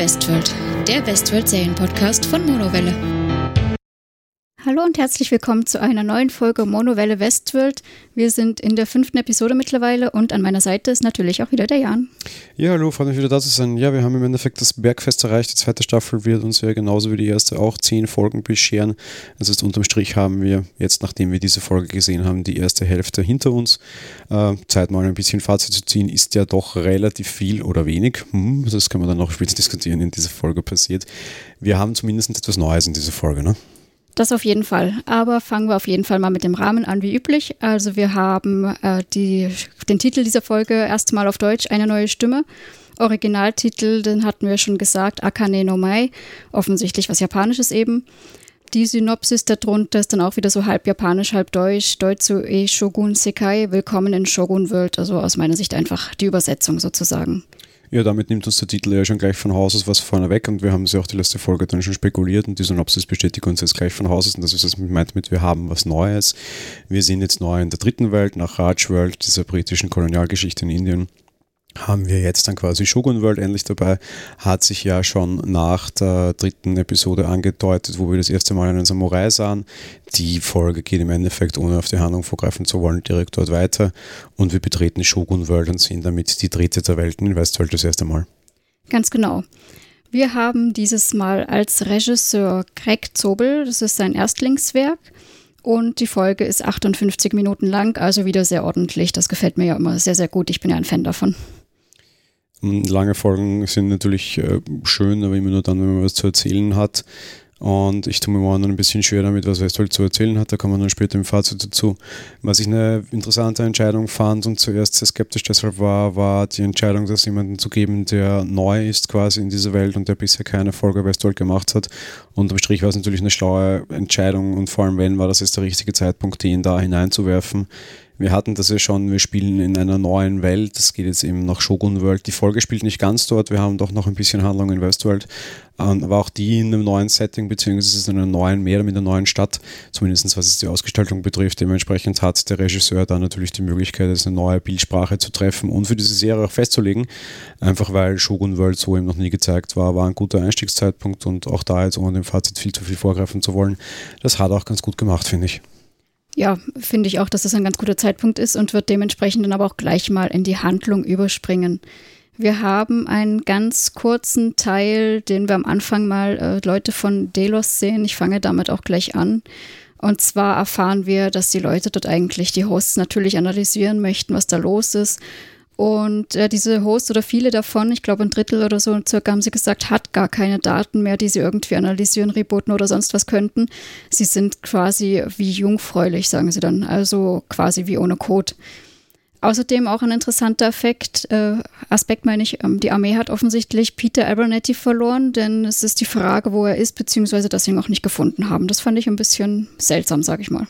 Westworld, der Westworld-Serienpodcast von Monowelle. Hallo und herzlich willkommen zu einer neuen Folge Monowelle Westworld. Wir sind in der fünften Episode mittlerweile und an meiner Seite ist natürlich auch wieder der Jan. Ja, hallo, freut mich wieder da zu sein. Ja, wir haben im Endeffekt das Bergfest erreicht. Die zweite Staffel wird uns ja genauso wie die erste auch zehn Folgen bescheren. Das heißt, unterm Strich haben wir jetzt, nachdem wir diese Folge gesehen haben, die erste Hälfte hinter uns. Äh, Zeit mal ein bisschen Fazit zu ziehen, ist ja doch relativ viel oder wenig. Hm, das können wir dann noch später diskutieren, in dieser Folge passiert. Wir haben zumindest etwas Neues in dieser Folge, ne? Das auf jeden Fall. Aber fangen wir auf jeden Fall mal mit dem Rahmen an, wie üblich. Also wir haben äh, die, den Titel dieser Folge erstmal auf Deutsch, eine neue Stimme. Originaltitel, den hatten wir schon gesagt, Akane no Mai, offensichtlich was Japanisches eben. Die Synopsis darunter ist dann auch wieder so halb japanisch, halb deutsch. Deutsu e Shogun Sekai, willkommen in Shogun World. Also aus meiner Sicht einfach die Übersetzung sozusagen. Ja, damit nimmt uns der Titel ja schon gleich von Haus aus was vorne weg und wir haben sie auch die letzte Folge dann schon spekuliert und die Synopsis bestätigt uns jetzt gleich von Haus aus und das ist das meint mit, wir haben was Neues. Wir sind jetzt neu in der dritten Welt, nach Raj World, dieser britischen Kolonialgeschichte in Indien haben wir jetzt dann quasi Shogun World endlich dabei. Hat sich ja schon nach der dritten Episode angedeutet, wo wir das erste Mal einen Samurai sahen. Die Folge geht im Endeffekt, ohne auf die Handlung vorgreifen zu wollen, direkt dort weiter. Und wir betreten Shogun World und sehen damit die dritte der Welten in Westworld das erste Mal. Ganz genau. Wir haben dieses Mal als Regisseur Greg Zobel, das ist sein Erstlingswerk. Und die Folge ist 58 Minuten lang, also wieder sehr ordentlich. Das gefällt mir ja immer sehr, sehr gut. Ich bin ja ein Fan davon. Lange Folgen sind natürlich äh, schön, aber immer nur dann, wenn man was zu erzählen hat. Und ich tue mir momentan ein bisschen schwer damit, was Westworld zu erzählen hat. Da kommen wir dann später im Fazit dazu. Was ich eine interessante Entscheidung fand und zuerst sehr skeptisch deshalb war, war die Entscheidung, das jemanden zu geben, der neu ist quasi in dieser Welt und der bisher keine Folge Westworld gemacht hat. Unterm Strich war es natürlich eine schlaue Entscheidung und vor allem, wenn, war das jetzt der richtige Zeitpunkt, den da hineinzuwerfen. Wir hatten das ja schon, wir spielen in einer neuen Welt. Das geht jetzt eben nach Shogun World. Die Folge spielt nicht ganz dort. Wir haben doch noch ein bisschen Handlung in Westworld. Ähm, aber auch die in einem neuen Setting, beziehungsweise in einer neuen, mehr mit einer neuen Stadt, zumindest was es die Ausgestaltung betrifft. Dementsprechend hat der Regisseur da natürlich die Möglichkeit, eine neue Bildsprache zu treffen und für diese Serie auch festzulegen. Einfach weil Shogun World so eben noch nie gezeigt war, war ein guter Einstiegszeitpunkt und auch da jetzt ohne dem Fazit viel zu viel vorgreifen zu wollen. Das hat er auch ganz gut gemacht, finde ich. Ja, finde ich auch, dass das ein ganz guter Zeitpunkt ist und wird dementsprechend dann aber auch gleich mal in die Handlung überspringen. Wir haben einen ganz kurzen Teil, den wir am Anfang mal äh, Leute von Delos sehen. Ich fange damit auch gleich an. Und zwar erfahren wir, dass die Leute dort eigentlich die Hosts natürlich analysieren möchten, was da los ist und äh, diese Hosts oder viele davon, ich glaube ein Drittel oder so circa, haben sie gesagt, hat gar keine Daten mehr, die sie irgendwie analysieren, rebooten oder sonst was könnten. Sie sind quasi wie jungfräulich, sagen sie dann, also quasi wie ohne Code. Außerdem auch ein interessanter Effekt, äh, Aspekt meine ich, ähm, die Armee hat offensichtlich Peter Abernethy verloren, denn es ist die Frage, wo er ist, beziehungsweise dass sie ihn auch nicht gefunden haben. Das fand ich ein bisschen seltsam, sage ich mal.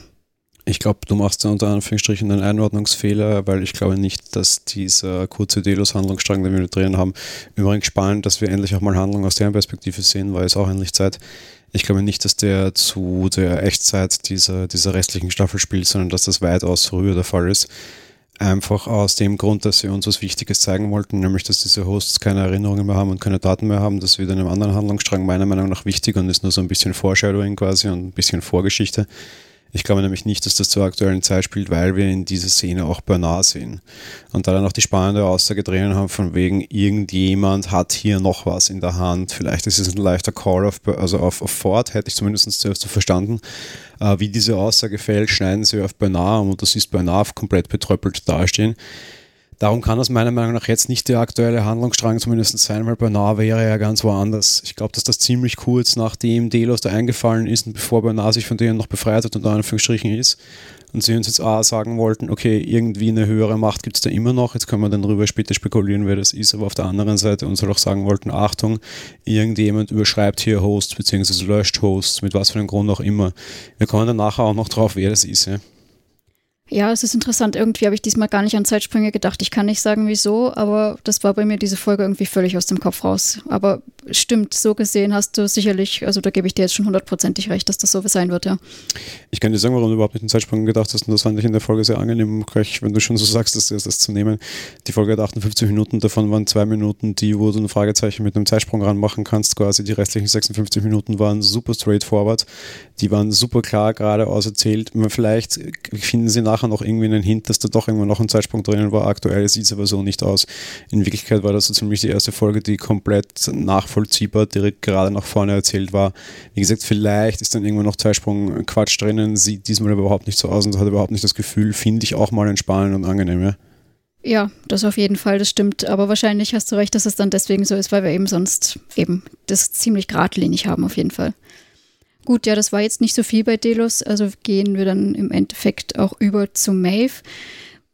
Ich glaube, du machst da unter Anführungsstrichen einen Einordnungsfehler, weil ich glaube nicht, dass dieser kurze Delos-Handlungsstrang, den wir drin haben, übrigens spannend, dass wir endlich auch mal Handlung aus deren Perspektive sehen, weil es auch endlich Zeit. Ich glaube nicht, dass der zu der Echtzeit dieser, dieser restlichen Staffel spielt, sondern dass das weitaus früher der Fall ist. Einfach aus dem Grund, dass sie uns was Wichtiges zeigen wollten, nämlich dass diese Hosts keine Erinnerungen mehr haben und keine Daten mehr haben. Das wird in einem anderen Handlungsstrang meiner Meinung nach wichtig und ist nur so ein bisschen Foreshadowing quasi und ein bisschen Vorgeschichte. Ich glaube nämlich nicht, dass das zur aktuellen Zeit spielt, weil wir in dieser Szene auch Bernard sehen. Und da dann auch die spannende Aussage drinnen haben, von wegen, irgendjemand hat hier noch was in der Hand. Vielleicht ist es ein leichter Call auf, also auf, auf Ford, hätte ich zumindest zuerst so verstanden. Äh, wie diese Aussage fällt, schneiden sie auf Bernard und das ist Bernard komplett betröppelt dastehen. Darum kann das meiner Meinung nach jetzt nicht der aktuelle Handlungsstrang zumindest sein, weil Bernard wäre ja ganz woanders. Ich glaube, dass das ziemlich kurz nachdem Delos da eingefallen ist und bevor Bernard sich von denen noch befreit hat, unter Anführungsstrichen ist, und sie uns jetzt A sagen wollten, okay, irgendwie eine höhere Macht gibt es da immer noch, jetzt können wir dann darüber später spekulieren, wer das ist, aber auf der anderen Seite uns halt auch sagen wollten, Achtung, irgendjemand überschreibt hier Hosts bzw. löscht Hosts, mit was für einem Grund auch immer. Wir kommen dann nachher auch noch drauf, wer das ist. Ja. Ja, es ist interessant. Irgendwie habe ich diesmal gar nicht an Zeitsprünge gedacht. Ich kann nicht sagen, wieso, aber das war bei mir diese Folge irgendwie völlig aus dem Kopf raus. Aber stimmt, so gesehen hast du sicherlich, also da gebe ich dir jetzt schon hundertprozentig recht, dass das so sein wird, ja. Ich kann dir sagen, warum du überhaupt nicht den Zeitsprung gedacht hast und das fand ich in der Folge sehr angenehm, wenn du schon so sagst, dass das, das zu nehmen. Die Folge hat 58 Minuten, davon waren zwei Minuten, die, wo du ein Fragezeichen mit einem Zeitsprung ranmachen kannst, quasi die restlichen 56 Minuten waren super straightforward, die waren super klar geradeaus erzählt. Vielleicht finden sie nachher noch irgendwie einen Hint, dass da doch irgendwo noch ein Zeitsprung drinnen war. Aktuell sieht es aber so nicht aus. In Wirklichkeit war das so ziemlich die erste Folge, die komplett nachvollziehbar direkt gerade nach vorne erzählt war. Wie gesagt, vielleicht ist dann irgendwo noch Zeitsprung Quatsch drinnen, sieht diesmal überhaupt nicht so aus und hat überhaupt nicht das Gefühl, finde ich auch mal entspannend und angenehm. Ja? Ja, das auf jeden Fall, das stimmt. Aber wahrscheinlich hast du recht, dass es dann deswegen so ist, weil wir eben sonst eben das ziemlich geradlinig haben, auf jeden Fall. Gut, ja, das war jetzt nicht so viel bei Delos, also gehen wir dann im Endeffekt auch über zu Maeve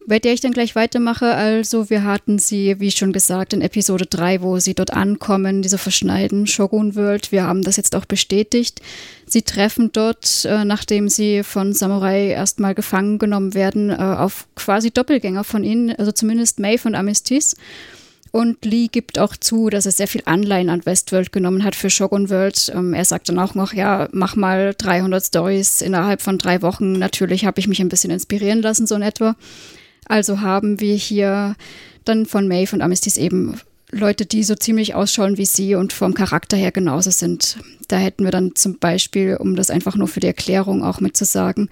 bei der ich dann gleich weitermache. Also wir hatten sie, wie schon gesagt, in Episode 3, wo sie dort ankommen, diese verschneiden Shogun World. Wir haben das jetzt auch bestätigt. Sie treffen dort, äh, nachdem sie von Samurai erstmal gefangen genommen werden, äh, auf quasi Doppelgänger von ihnen, also zumindest May von Amistis. Und Lee gibt auch zu, dass er sehr viel Anleihen an Westworld genommen hat für Shogun World. Ähm, er sagt dann auch noch, ja, mach mal 300 Stories innerhalb von drei Wochen. Natürlich habe ich mich ein bisschen inspirieren lassen, so in etwa. Also haben wir hier dann von Maeve und Amistis eben Leute, die so ziemlich ausschauen wie sie und vom Charakter her genauso sind. Da hätten wir dann zum Beispiel, um das einfach nur für die Erklärung auch mitzusagen,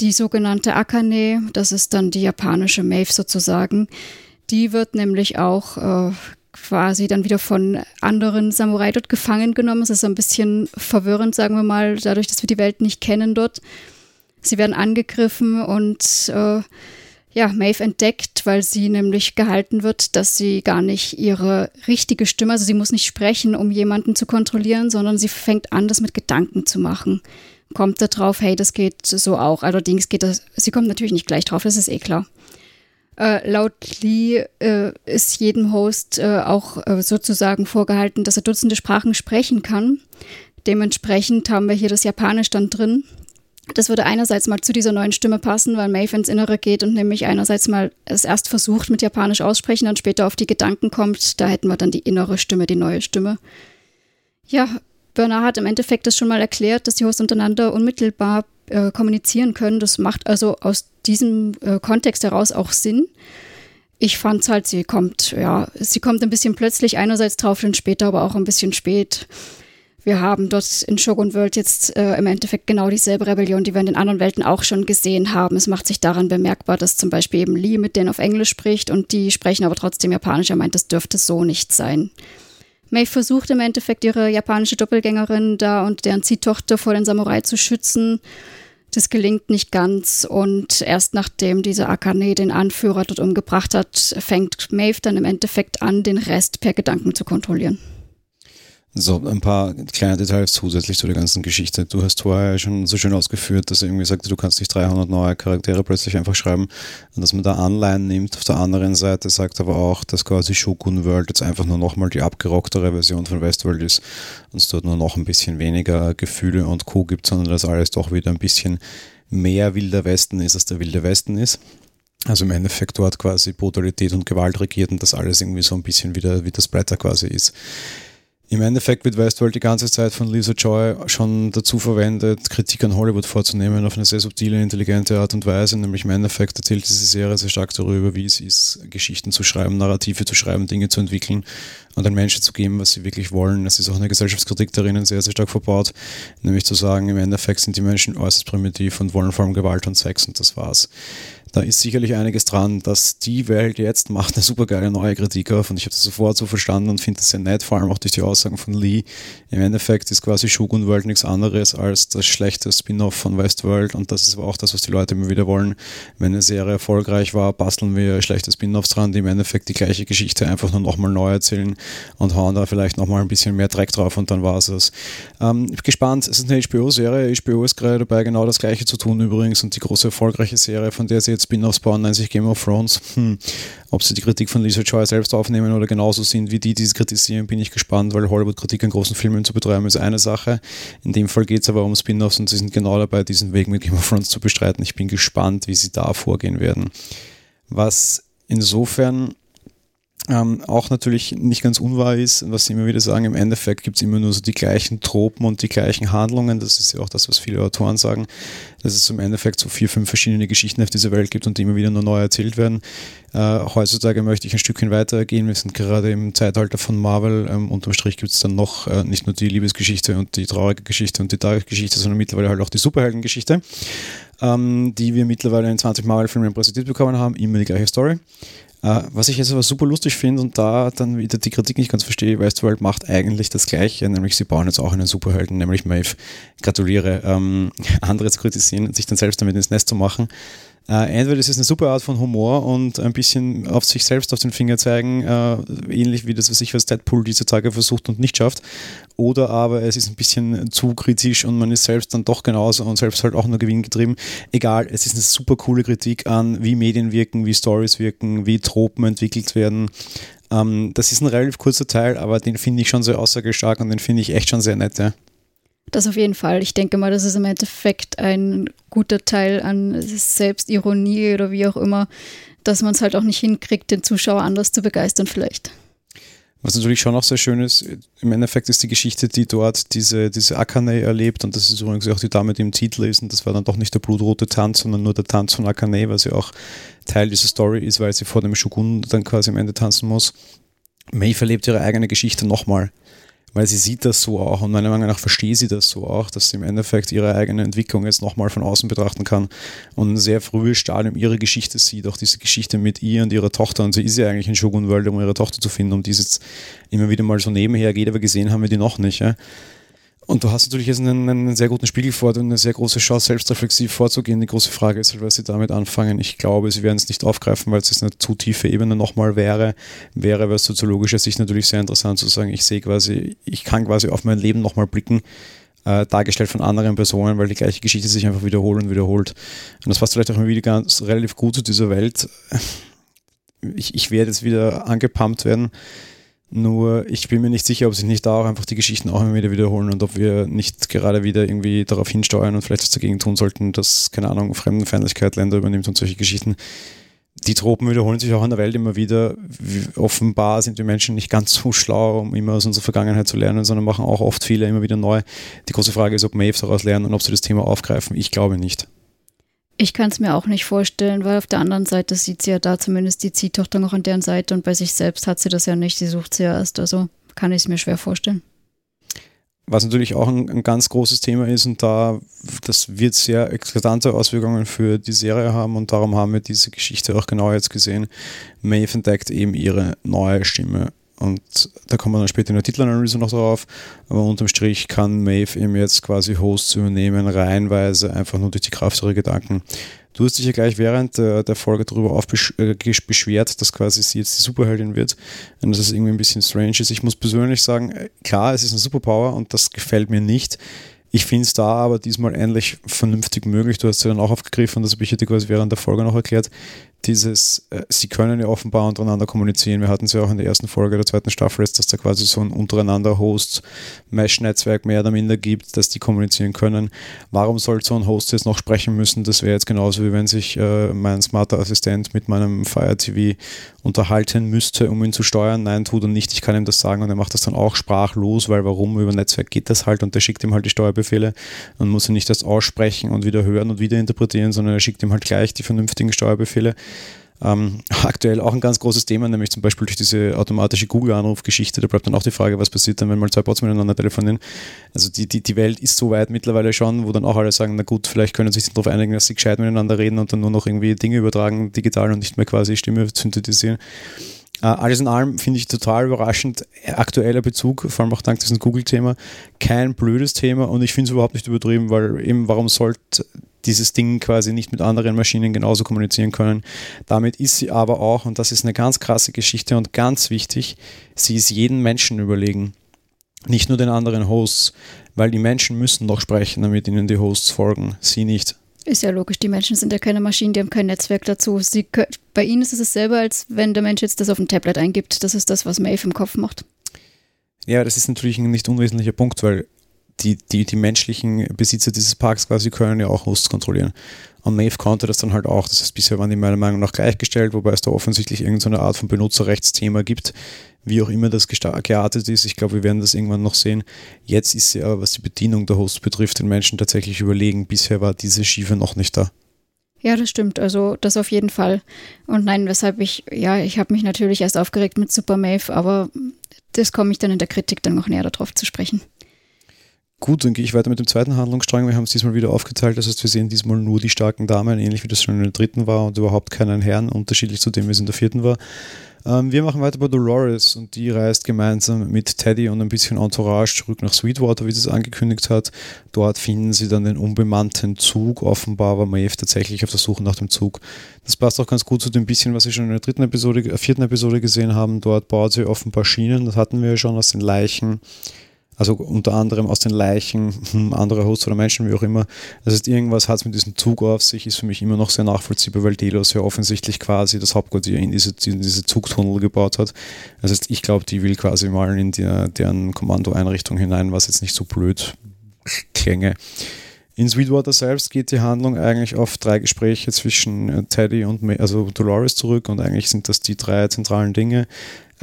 die sogenannte Akane, das ist dann die japanische Maeve sozusagen. Die wird nämlich auch äh, quasi dann wieder von anderen Samurai dort gefangen genommen. Es ist ein bisschen verwirrend, sagen wir mal, dadurch, dass wir die Welt nicht kennen dort. Sie werden angegriffen und äh, ja, Maeve entdeckt, weil sie nämlich gehalten wird, dass sie gar nicht ihre richtige Stimme, also sie muss nicht sprechen, um jemanden zu kontrollieren, sondern sie fängt an, das mit Gedanken zu machen. Kommt da drauf, hey, das geht so auch. Allerdings geht das, sie kommt natürlich nicht gleich drauf, das ist eh klar. Äh, laut Lee äh, ist jedem Host äh, auch äh, sozusagen vorgehalten, dass er Dutzende Sprachen sprechen kann. Dementsprechend haben wir hier das Japanisch dann drin. Das würde einerseits mal zu dieser neuen Stimme passen, weil Maeve ins Innere geht und nämlich einerseits mal es erst versucht mit Japanisch aussprechen, dann später auf die Gedanken kommt. Da hätten wir dann die innere Stimme, die neue Stimme. Ja, Bernard hat im Endeffekt das schon mal erklärt, dass die Hosts untereinander unmittelbar äh, kommunizieren können. Das macht also aus diesem äh, Kontext heraus auch Sinn. Ich fand es halt, sie kommt, ja, sie kommt ein bisschen plötzlich einerseits drauf und später aber auch ein bisschen spät wir haben dort in Shogun World jetzt äh, im Endeffekt genau dieselbe Rebellion, die wir in den anderen Welten auch schon gesehen haben. Es macht sich daran bemerkbar, dass zum Beispiel eben Lee mit denen auf Englisch spricht und die sprechen aber trotzdem Japanisch. Er meint, das dürfte so nicht sein. May versucht im Endeffekt ihre japanische Doppelgängerin da und deren Ziehtochter vor den Samurai zu schützen. Das gelingt nicht ganz und erst nachdem dieser Akane den Anführer dort umgebracht hat, fängt Maeve dann im Endeffekt an, den Rest per Gedanken zu kontrollieren. So, ein paar kleine Details zusätzlich zu der ganzen Geschichte. Du hast vorher schon so schön ausgeführt, dass er irgendwie sagte, du kannst nicht 300 neue Charaktere plötzlich einfach schreiben und dass man da Anleihen nimmt. Auf der anderen Seite sagt aber auch, dass quasi Shogun World jetzt einfach nur nochmal die abgerocktere Version von Westworld ist und es dort nur noch ein bisschen weniger Gefühle und Co. gibt, sondern dass alles doch wieder ein bisschen mehr Wilder Westen ist, als der Wilde Westen ist. Also im Endeffekt dort quasi Brutalität und Gewalt regiert und das alles irgendwie so ein bisschen wieder wie das Bretter quasi ist. Im Endeffekt wird Westworld die ganze Zeit von Lisa Joy schon dazu verwendet, Kritik an Hollywood vorzunehmen auf eine sehr subtile, intelligente Art und Weise. Nämlich im Endeffekt erzählt diese Serie sehr stark darüber, wie es ist, Geschichten zu schreiben, Narrative zu schreiben, Dinge zu entwickeln und den Menschen zu geben, was sie wirklich wollen. Es ist auch eine Gesellschaftskritik darin sehr, sehr stark verbaut, nämlich zu sagen, im Endeffekt sind die Menschen äußerst primitiv und wollen vor allem Gewalt und Sex und das war's. Da ist sicherlich einiges dran, dass die Welt jetzt macht eine super geile neue Kritik auf und ich habe das sofort so verstanden und finde das sehr nett, vor allem auch durch die Aussagen von Lee. Im Endeffekt ist quasi Shogun World nichts anderes als das schlechte Spin-off von Westworld und das ist aber auch das, was die Leute immer wieder wollen. Wenn eine Serie erfolgreich war, basteln wir schlechte Spin-offs dran, die im Endeffekt die gleiche Geschichte einfach nur nochmal neu erzählen und hauen da vielleicht nochmal ein bisschen mehr Dreck drauf und dann war es es. Ähm, ich bin gespannt, es ist eine HBO-Serie, HBO ist gerade dabei, genau das gleiche zu tun übrigens und die große erfolgreiche Serie, von der sie jetzt Spin-offs bauen, nennt sich Game of Thrones. Hm. Ob sie die Kritik von Lisa Joy selbst aufnehmen oder genauso sind wie die, die sie kritisieren, bin ich gespannt, weil Hollywood-Kritik an großen Filmen zu betreiben ist eine Sache. In dem Fall geht es aber um Spin-offs und sie sind genau dabei, diesen Weg mit Game of Thrones zu bestreiten. Ich bin gespannt, wie sie da vorgehen werden. Was insofern ähm, auch natürlich nicht ganz unwahr ist, was sie immer wieder sagen, im Endeffekt gibt es immer nur so die gleichen Tropen und die gleichen Handlungen. Das ist ja auch das, was viele Autoren sagen, dass es im Endeffekt so vier, fünf verschiedene Geschichten auf dieser Welt gibt und die immer wieder nur neu erzählt werden. Äh, heutzutage möchte ich ein Stückchen weitergehen. Wir sind gerade im Zeitalter von Marvel. Ähm, unterm Strich gibt es dann noch äh, nicht nur die Liebesgeschichte und die traurige Geschichte und die traurige Geschichte, sondern mittlerweile halt auch die Superheldengeschichte, ähm, die wir mittlerweile in 20 Marvel-Filmen präsentiert bekommen haben. Immer die gleiche Story. Uh, was ich jetzt aber super lustig finde und da dann wieder die Kritik nicht ganz verstehe, Westworld macht eigentlich das Gleiche, nämlich sie bauen jetzt auch einen Superhelden, nämlich Maeve. Gratuliere. Ähm, andere zu kritisieren und sich dann selbst damit ins Nest zu machen, äh, entweder es ist eine super Art von Humor und ein bisschen auf sich selbst auf den Finger zeigen, äh, ähnlich wie das, was ich als Deadpool diese Tage versucht und nicht schafft, oder aber es ist ein bisschen zu kritisch und man ist selbst dann doch genauso und selbst halt auch nur gewinngetrieben. Egal, es ist eine super coole Kritik an, wie Medien wirken, wie Stories wirken, wie Tropen entwickelt werden. Ähm, das ist ein relativ kurzer Teil, aber den finde ich schon sehr aussagestark und den finde ich echt schon sehr nett. Ja. Das auf jeden Fall. Ich denke mal, das ist im Endeffekt ein guter Teil an Selbstironie oder wie auch immer, dass man es halt auch nicht hinkriegt, den Zuschauer anders zu begeistern vielleicht. Was natürlich schon auch sehr schön ist, im Endeffekt ist die Geschichte, die dort diese, diese Akane erlebt, und das ist übrigens auch die Dame, die im Titel ist, und das war dann doch nicht der blutrote Tanz, sondern nur der Tanz von Akane, was ja auch Teil dieser Story ist, weil sie vor dem Shogun dann quasi am Ende tanzen muss. Maeve erlebt ihre eigene Geschichte nochmal weil sie sieht das so auch und meiner Meinung nach versteht sie das so auch, dass sie im Endeffekt ihre eigene Entwicklung jetzt nochmal von außen betrachten kann und ein sehr frühes Stadium ihre Geschichte sieht, auch diese Geschichte mit ihr und ihrer Tochter und sie ist ja eigentlich in Shogun World, um ihre Tochter zu finden, um die es jetzt immer wieder mal so nebenher geht, aber gesehen haben wir die noch nicht. Ja? Und du hast natürlich jetzt einen, einen, sehr guten Spiegel vor und eine sehr große Chance, selbstreflexiv vorzugehen. Die große Frage ist halt, was sie damit anfangen. Ich glaube, sie werden es nicht aufgreifen, weil es eine zu tiefe Ebene nochmal wäre. Wäre aus soziologischer Sicht natürlich sehr interessant zu sagen, ich sehe quasi, ich kann quasi auf mein Leben nochmal blicken, äh, dargestellt von anderen Personen, weil die gleiche Geschichte sich einfach wiederholt und wiederholt. Und das passt vielleicht auch immer wieder ganz relativ gut zu dieser Welt. Ich, ich werde jetzt wieder angepumpt werden nur ich bin mir nicht sicher, ob sich nicht da auch einfach die Geschichten auch immer wieder wiederholen und ob wir nicht gerade wieder irgendwie darauf hinsteuern und vielleicht was dagegen tun sollten, dass, keine Ahnung, Fremdenfeindlichkeit Länder übernimmt und solche Geschichten. Die Tropen wiederholen sich auch in der Welt immer wieder. Offenbar sind wir Menschen nicht ganz so schlau, um immer aus unserer Vergangenheit zu lernen, sondern machen auch oft Fehler immer wieder neu. Die große Frage ist, ob Maves daraus lernen und ob sie das Thema aufgreifen. Ich glaube nicht. Ich kann es mir auch nicht vorstellen, weil auf der anderen Seite sieht sie ja da zumindest die Ziehtochter noch an deren Seite und bei sich selbst hat sie das ja nicht. Sie sucht sie ja erst. Also kann ich es mir schwer vorstellen. Was natürlich auch ein, ein, ganz großes Thema ist und da, das wird sehr eklatante Auswirkungen für die Serie haben und darum haben wir diese Geschichte auch genau jetzt gesehen. Maeve entdeckt eben ihre neue Stimme und da kommen wir dann später in der Titelanalyse noch drauf. Aber unterm Strich kann Maeve eben jetzt quasi Hosts übernehmen, reihenweise, einfach nur durch die Kraft ihrer Gedanken. Du hast dich ja gleich während der, der Folge darüber äh, beschwert, dass quasi sie jetzt die Superheldin wird und dass es irgendwie ein bisschen strange ist. Ich muss persönlich sagen, äh, klar, es ist eine Superpower und das gefällt mir nicht. Ich finde es da aber diesmal endlich vernünftig möglich. Du hast ja dann auch aufgegriffen, das habe ich dir quasi während der Folge noch erklärt dieses, äh, sie können ja offenbar untereinander kommunizieren. Wir hatten es ja auch in der ersten Folge der zweiten Staffel jetzt, dass da quasi so ein untereinander Host-Mesh-Netzwerk mehr oder minder gibt, dass die kommunizieren können. Warum soll so ein Host jetzt noch sprechen müssen? Das wäre jetzt genauso, wie wenn sich äh, mein smarter Assistent mit meinem Fire TV unterhalten müsste, um ihn zu steuern. Nein, tut er nicht. Ich kann ihm das sagen und er macht das dann auch sprachlos, weil warum? Über Netzwerk geht das halt und der schickt ihm halt die Steuerbefehle und muss er nicht das aussprechen und wieder hören und wieder interpretieren, sondern er schickt ihm halt gleich die vernünftigen Steuerbefehle. Ähm, aktuell auch ein ganz großes Thema, nämlich zum Beispiel durch diese automatische Google-Anrufgeschichte. Da bleibt dann auch die Frage, was passiert dann, wenn mal zwei Bots miteinander telefonieren. Also die, die, die Welt ist so weit mittlerweile schon, wo dann auch alle sagen, na gut, vielleicht können sie sich darauf einigen, dass sie gescheit miteinander reden und dann nur noch irgendwie Dinge übertragen digital und nicht mehr quasi Stimme synthetisieren. Uh, alles in allem finde ich total überraschend. Aktueller Bezug, vor allem auch dank diesem Google-Thema, kein blödes Thema und ich finde es überhaupt nicht übertrieben, weil eben, warum sollte dieses Ding quasi nicht mit anderen Maschinen genauso kommunizieren können. Damit ist sie aber auch, und das ist eine ganz krasse Geschichte und ganz wichtig, sie ist jeden Menschen überlegen. Nicht nur den anderen Hosts, weil die Menschen müssen doch sprechen, damit ihnen die Hosts folgen, sie nicht. Ist ja logisch, die Menschen sind ja keine Maschinen, die haben kein Netzwerk dazu. Sie, bei ihnen ist es dasselbe, als wenn der Mensch jetzt das auf dem Tablet eingibt. Das ist das, was Maeve im Kopf macht. Ja, das ist natürlich ein nicht unwesentlicher Punkt, weil die, die, die menschlichen Besitzer dieses Parks quasi können ja auch Hosts kontrollieren. Und Maeve konnte das dann halt auch. Das heißt, bisher waren die meiner Meinung nach gleichgestellt, wobei es da offensichtlich irgendeine Art von Benutzerrechtsthema gibt, wie auch immer das geartet ist. Ich glaube, wir werden das irgendwann noch sehen. Jetzt ist sie aber, was die Bedienung der Hosts betrifft, den Menschen tatsächlich überlegen. Bisher war diese Schiefe noch nicht da. Ja, das stimmt. Also das auf jeden Fall. Und nein, weshalb ich, ja, ich habe mich natürlich erst aufgeregt mit Super Maeve, aber das komme ich dann in der Kritik dann noch näher darauf zu sprechen. Gut, dann gehe ich weiter mit dem zweiten Handlungsstrang. Wir haben es diesmal wieder aufgeteilt. Das heißt, wir sehen diesmal nur die starken Damen, ähnlich wie das schon in der dritten war und überhaupt keinen Herrn, unterschiedlich zu dem, wie es in der vierten war. Ähm, wir machen weiter bei Dolores und die reist gemeinsam mit Teddy und ein bisschen Entourage zurück nach Sweetwater, wie sie es angekündigt hat. Dort finden sie dann den unbemannten Zug. Offenbar war Maeve tatsächlich auf der Suche nach dem Zug. Das passt auch ganz gut zu dem bisschen, was wir schon in der dritten Episode, äh, vierten Episode gesehen haben. Dort baut sie offenbar Schienen. Das hatten wir ja schon aus den Leichen also unter anderem aus den Leichen hm, anderer Hosts oder Menschen, wie auch immer. Das heißt, irgendwas hat es mit diesem Zug auf sich, ist für mich immer noch sehr nachvollziehbar, weil Delos ja offensichtlich quasi das Hauptquartier in diese, in diese Zugtunnel gebaut hat. Das heißt, ich glaube, die will quasi mal in die, deren Kommandoeinrichtung hinein, was jetzt nicht so blöd klänge. In Sweetwater selbst geht die Handlung eigentlich auf drei Gespräche zwischen äh, Teddy und also Dolores zurück und eigentlich sind das die drei zentralen Dinge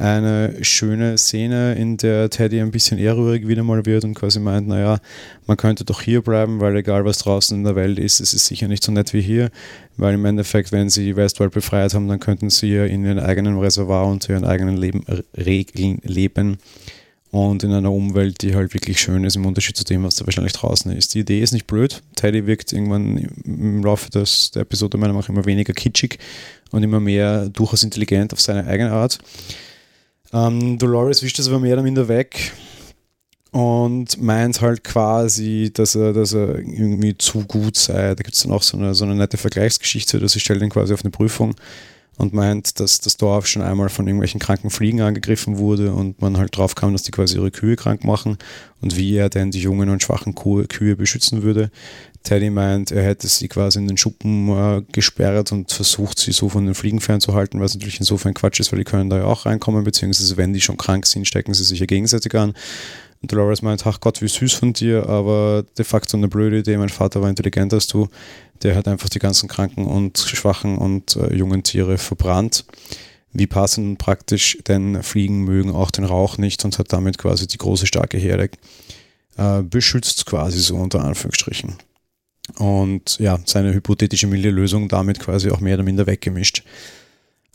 eine schöne Szene, in der Teddy ein bisschen ehrrührig wieder mal wird und quasi meint, naja, man könnte doch hier bleiben, weil egal was draußen in der Welt ist, es ist sicher nicht so nett wie hier, weil im Endeffekt, wenn sie Westworld befreit haben, dann könnten sie ja in ihrem eigenen Reservoir und ihren eigenen Leben, Regeln leben und in einer Umwelt, die halt wirklich schön ist, im Unterschied zu dem, was da wahrscheinlich draußen ist. Die Idee ist nicht blöd. Teddy wirkt irgendwann im Laufe des, der Episode meiner Meinung nach immer weniger kitschig und immer mehr durchaus intelligent auf seine eigene Art. Ähm, Dolores wischt das aber mehr oder minder weg und meint halt quasi, dass er, dass er irgendwie zu gut sei. Da gibt es dann auch so eine, so eine nette Vergleichsgeschichte, dass sie stellt ihn quasi auf eine Prüfung und meint, dass das Dorf schon einmal von irgendwelchen kranken Fliegen angegriffen wurde und man halt drauf kam, dass die quasi ihre Kühe krank machen und wie er denn die jungen und schwachen Kühe beschützen würde. Teddy meint, er hätte sie quasi in den Schuppen äh, gesperrt und versucht, sie so von den Fliegen fernzuhalten, was natürlich insofern Quatsch ist, weil die können da ja auch reinkommen, beziehungsweise wenn die schon krank sind, stecken sie sich ja gegenseitig an. Und Dolores meint, ach Gott, wie süß von dir, aber de facto eine blöde Idee, mein Vater war intelligenter als du. Der hat einfach die ganzen kranken und schwachen und äh, jungen Tiere verbrannt. Wie passend praktisch, denn Fliegen mögen auch den Rauch nicht und hat damit quasi die große, starke Herde äh, beschützt quasi so unter Anführungsstrichen und ja, seine hypothetische Milieu-Lösung damit quasi auch mehr oder minder weggemischt.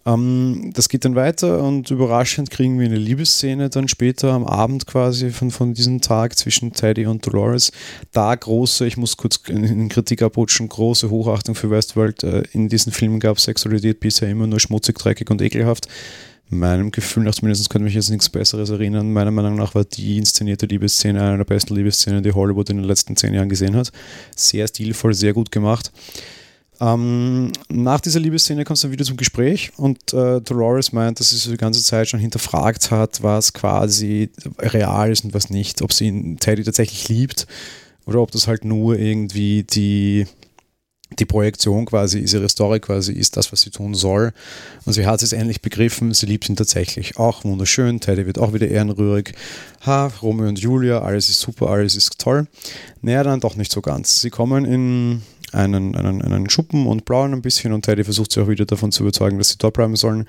Ähm, das geht dann weiter und überraschend kriegen wir eine Liebesszene dann später am Abend quasi von, von diesem Tag zwischen Teddy und Dolores. Da große, ich muss kurz in Kritik abrutschen, große Hochachtung für Westworld. Äh, in diesen Filmen gab Sexualität bisher immer nur schmutzig, dreckig und ekelhaft meinem Gefühl nach zumindest könnte mich jetzt nichts Besseres erinnern. Meiner Meinung nach war die inszenierte Liebesszene eine der besten Liebesszenen, die Hollywood in den letzten zehn Jahren gesehen hat. Sehr stilvoll, sehr gut gemacht. Ähm, nach dieser Liebesszene kommt es dann wieder zum Gespräch und äh, Dolores meint, dass sie so die ganze Zeit schon hinterfragt hat, was quasi real ist und was nicht. Ob sie Teddy tatsächlich liebt oder ob das halt nur irgendwie die die Projektion quasi ist, ihre Story quasi ist das, was sie tun soll. Und sie hat es endlich begriffen, sie liebt ihn tatsächlich. Auch wunderschön, Teddy wird auch wieder ehrenrührig. Ha, Romeo und Julia, alles ist super, alles ist toll. Naja, dann doch nicht so ganz. Sie kommen in einen, einen, einen Schuppen und blauen ein bisschen und Teddy versucht sie auch wieder davon zu überzeugen, dass sie dort bleiben sollen.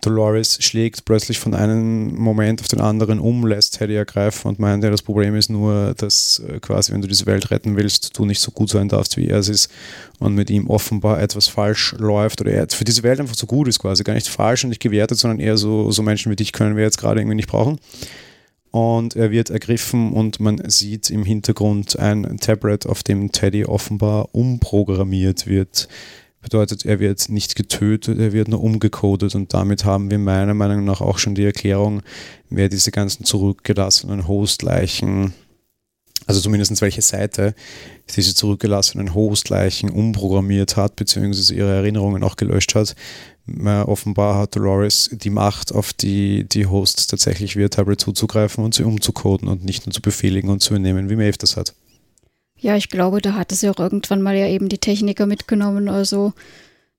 Dolores schlägt plötzlich von einem Moment auf den anderen um, lässt Teddy ergreifen und meint, ja, das Problem ist nur, dass äh, quasi, wenn du diese Welt retten willst, du nicht so gut sein darfst, wie er es ist und mit ihm offenbar etwas falsch läuft oder er für diese Welt einfach so gut ist quasi, gar nicht falsch und nicht gewertet, sondern eher so, so Menschen wie dich können wir jetzt gerade irgendwie nicht brauchen. Und er wird ergriffen und man sieht im Hintergrund ein Tablet, auf dem Teddy offenbar umprogrammiert wird Bedeutet, er wird nicht getötet, er wird nur umgecodet und damit haben wir meiner Meinung nach auch schon die Erklärung, wer diese ganzen zurückgelassenen Hostleichen, also zumindest welche Seite diese zurückgelassenen Hostleichen umprogrammiert hat, beziehungsweise ihre Erinnerungen auch gelöscht hat. Offenbar hat Dolores die Macht, auf die, die Hosts tatsächlich via Tablet zuzugreifen und sie umzucoden und nicht nur zu befehligen und zu übernehmen, wie Maeve das hat. Ja, ich glaube, da hat es ja auch irgendwann mal ja eben die Techniker mitgenommen. Also,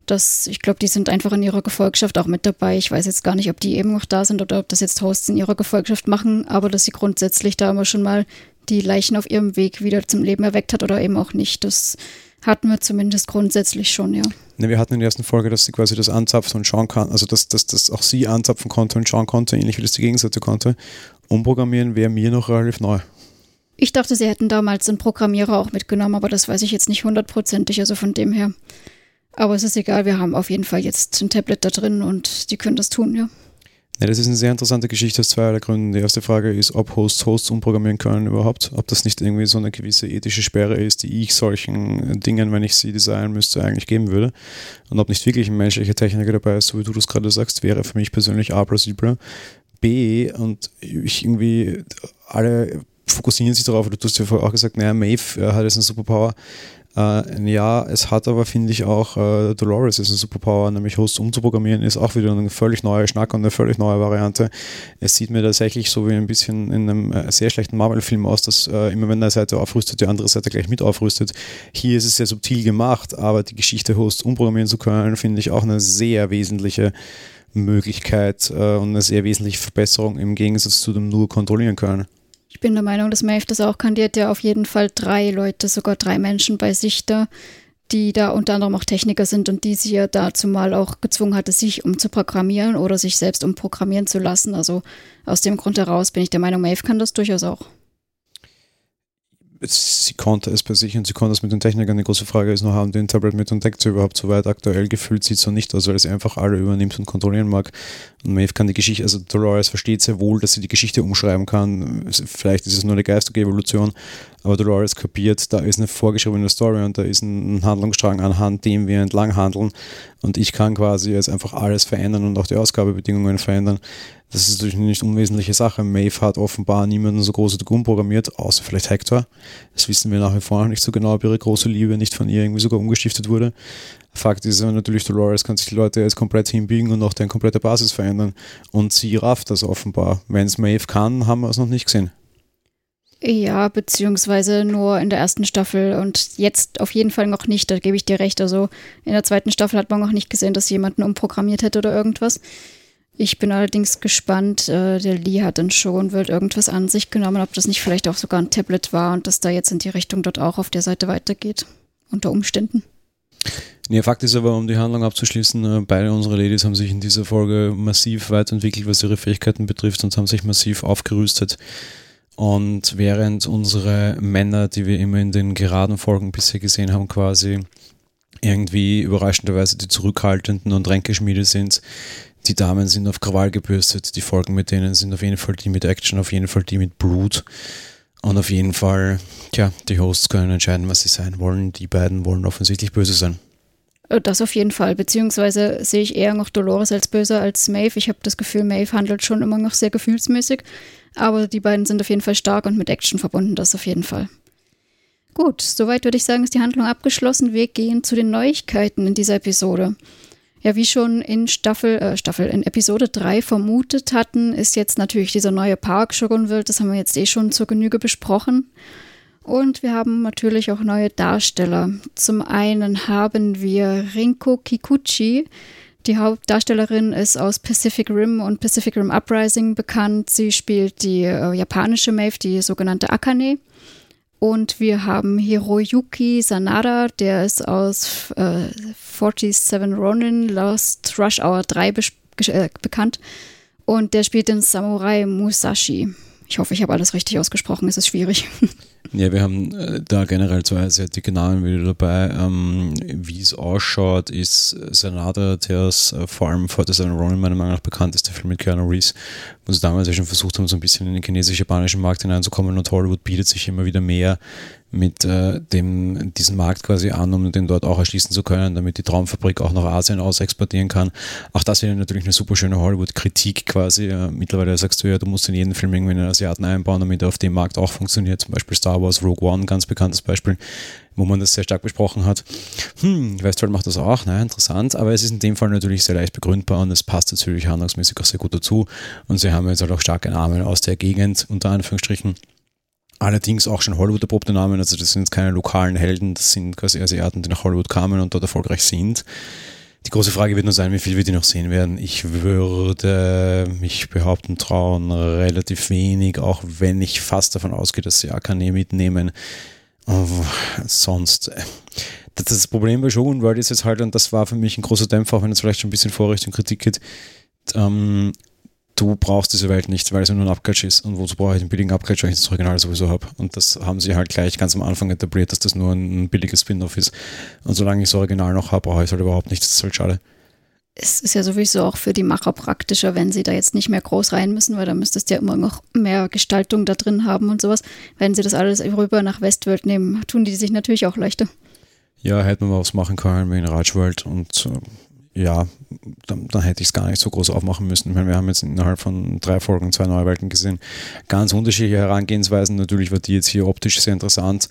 das, ich glaube, die sind einfach in ihrer Gefolgschaft auch mit dabei. Ich weiß jetzt gar nicht, ob die eben noch da sind oder ob das jetzt Hosts in ihrer Gefolgschaft machen, aber dass sie grundsätzlich da immer schon mal die Leichen auf ihrem Weg wieder zum Leben erweckt hat oder eben auch nicht. Das hatten wir zumindest grundsätzlich schon, ja. Ne, wir hatten in der ersten Folge, dass sie quasi das anzapft und schauen kann, also dass, dass, dass auch sie anzapfen konnte und schauen konnte, ähnlich wie das die Gegenseite konnte. Umprogrammieren wäre mir noch relativ neu. Ich dachte, sie hätten damals einen Programmierer auch mitgenommen, aber das weiß ich jetzt nicht hundertprozentig, also von dem her. Aber es ist egal, wir haben auf jeden Fall jetzt ein Tablet da drin und die können das tun, ja. Ja, das ist eine sehr interessante Geschichte aus zweierlei Gründen. Die erste Frage ist, ob Hosts Hosts umprogrammieren können überhaupt. Ob das nicht irgendwie so eine gewisse ethische Sperre ist, die ich solchen Dingen, wenn ich sie designen müsste, eigentlich geben würde. Und ob nicht wirklich ein menschlicher Techniker dabei ist, so wie du das gerade sagst, wäre für mich persönlich A plausibler. B, und ich irgendwie alle fokussieren sich darauf, du hast ja vorher auch gesagt, naja, Maeve hat jetzt eine Superpower. Äh, ja, es hat aber, finde ich, auch äh, Dolores ist eine Superpower, nämlich Hosts umzuprogrammieren, ist auch wieder eine völlig neue Schnack und eine völlig neue Variante. Es sieht mir tatsächlich so wie ein bisschen in einem äh, sehr schlechten Marvel-Film aus, dass äh, immer wenn eine Seite aufrüstet, die andere Seite gleich mit aufrüstet. Hier ist es sehr subtil gemacht, aber die Geschichte Hosts umprogrammieren zu können, finde ich auch eine sehr wesentliche Möglichkeit äh, und eine sehr wesentliche Verbesserung im Gegensatz zu dem nur kontrollieren können. Ich bin der Meinung, dass Maeve das auch kann. Die hat ja auf jeden Fall drei Leute, sogar drei Menschen bei sich da, die da unter anderem auch Techniker sind und die sie ja dazu mal auch gezwungen hatte, sich umzuprogrammieren oder sich selbst umprogrammieren zu lassen. Also aus dem Grund heraus bin ich der Meinung, Maeve kann das durchaus auch sie konnte es bei sich und sie konnte es mit den Technikern. Die große Frage ist nur, haben den Tablet mit und deckt sie überhaupt so weit? Aktuell gefühlt sieht so nicht aus, weil sie einfach alle übernimmt und kontrollieren mag. Und Maeve kann die Geschichte, also Dolores versteht sehr wohl, dass sie die Geschichte umschreiben kann. Vielleicht ist es nur eine geistige Evolution, aber Dolores kapiert, da ist eine vorgeschriebene Story und da ist ein Handlungsstrang, anhand dem wir entlang handeln. Und ich kann quasi jetzt einfach alles verändern und auch die Ausgabebedingungen verändern. Das ist natürlich eine nicht unwesentliche Sache. Maeve hat offenbar niemanden so groß umprogrammiert, außer vielleicht Hector. Das wissen wir nach wie vor noch nicht so genau, ob ihre große Liebe nicht von ihr irgendwie sogar umgestiftet wurde. Fakt ist natürlich, Dolores kann sich die Leute jetzt komplett hinbiegen und auch deren komplette Basis verändern. Und sie rafft das offenbar. Wenn es Maeve kann, haben wir es noch nicht gesehen. Ja, beziehungsweise nur in der ersten Staffel und jetzt auf jeden Fall noch nicht, da gebe ich dir recht. Also in der zweiten Staffel hat man noch nicht gesehen, dass jemanden umprogrammiert hätte oder irgendwas. Ich bin allerdings gespannt, äh, der Lee hat dann schon wird irgendwas an sich genommen, ob das nicht vielleicht auch sogar ein Tablet war und dass da jetzt in die Richtung dort auch auf der Seite weitergeht, unter Umständen. Ja, Fakt ist aber, um die Handlung abzuschließen, äh, beide unsere Ladies haben sich in dieser Folge massiv weiterentwickelt, was ihre Fähigkeiten betrifft und haben sich massiv aufgerüstet. Und während unsere Männer, die wir immer in den geraden Folgen bisher gesehen haben, quasi irgendwie überraschenderweise die zurückhaltenden und Ränkeschmiede sind, die Damen sind auf Krawall gebürstet, die Folgen mit denen sind auf jeden Fall die mit Action, auf jeden Fall die mit Blut. Und auf jeden Fall, tja, die Hosts können entscheiden, was sie sein wollen. Die beiden wollen offensichtlich böse sein. Äh, das auf jeden Fall. Beziehungsweise sehe ich eher noch Dolores als böser als Maeve. Ich habe das Gefühl, Maeve handelt schon immer noch sehr gefühlsmäßig. Aber die beiden sind auf jeden Fall stark und mit Action verbunden, das auf jeden Fall. Gut, soweit würde ich sagen, ist die Handlung abgeschlossen. Wir gehen zu den Neuigkeiten in dieser Episode. Ja, wie schon in Staffel, äh, Staffel, in Episode 3 vermutet hatten, ist jetzt natürlich dieser neue Park Shogunville, das haben wir jetzt eh schon zur Genüge besprochen. Und wir haben natürlich auch neue Darsteller. Zum einen haben wir Rinko Kikuchi. Die Hauptdarstellerin ist aus Pacific Rim und Pacific Rim Uprising bekannt. Sie spielt die äh, japanische Maeve, die sogenannte Akane. Und wir haben Hiroyuki Sanada, der ist aus äh, 47 Ronin, Lost Rush Hour 3 be äh, bekannt. Und der spielt den Samurai Musashi. Ich hoffe, ich habe alles richtig ausgesprochen, es ist schwierig. Ja, wir haben äh, da generell zwei sehr dicke Namen wieder dabei. Ähm, Wie es ausschaut, ist Sanada, der ist äh, vor allem vor der Ronin meiner Meinung nach bekannt ist, der Film mit Keanu Reeves, wo sie damals ja schon versucht haben, so ein bisschen in den chinesisch-japanischen Markt hineinzukommen und Hollywood bietet sich immer wieder mehr mit äh, dem, diesen Markt quasi an, um den dort auch erschließen zu können, damit die Traumfabrik auch nach Asien aus exportieren kann. Auch das wäre natürlich eine super schöne Hollywood-Kritik quasi. Äh, mittlerweile sagst du ja, du musst in jeden Film irgendwie einen Asiaten einbauen, damit er auf dem Markt auch funktioniert. Zum Beispiel Star Wars Rogue One, ganz bekanntes Beispiel, wo man das sehr stark besprochen hat. Hm, Westworld macht das auch, naja, interessant, aber es ist in dem Fall natürlich sehr leicht begründbar und es passt natürlich handlungsmäßig auch sehr gut dazu. Und sie haben jetzt halt auch starke Namen aus der Gegend, unter Anführungsstrichen. Allerdings auch schon Hollywood erprobte Namen, also das sind jetzt keine lokalen Helden, das sind quasi Asiaten, die nach Hollywood kamen und dort erfolgreich sind. Die große Frage wird nur sein, wie viel wir die noch sehen werden. Ich würde mich behaupten trauen, relativ wenig, auch wenn ich fast davon ausgehe, dass sie Akane mitnehmen. Oh, sonst, äh, das, Problem bei Shogun World ist jetzt halt, und das war für mich ein großer Dämpfer, auch wenn es vielleicht schon ein bisschen Vorrichtung Kritik geht, ähm, du brauchst diese Welt nicht, weil es nur ein Upgrade ist. Und wozu brauche ich den billigen Upgrade, wenn ich das Original sowieso habe? Und das haben sie halt gleich ganz am Anfang etabliert, dass das nur ein billiges Spin-off ist. Und solange ich das Original noch habe, brauche ich es halt überhaupt nicht. Das ist halt schade. Es ist ja sowieso auch für die Macher praktischer, wenn sie da jetzt nicht mehr groß rein müssen, weil da müsstest du ja immer noch mehr Gestaltung da drin haben und sowas. Wenn sie das alles rüber nach Westworld nehmen, tun die sich natürlich auch leichter. Ja, hätte man was machen können wie in Rajworld und äh, ja, dann, dann hätte ich es gar nicht so groß aufmachen müssen. Ich meine, wir haben jetzt innerhalb von drei Folgen zwei neue Welten gesehen. Ganz unterschiedliche Herangehensweisen. Natürlich war die jetzt hier optisch sehr interessant,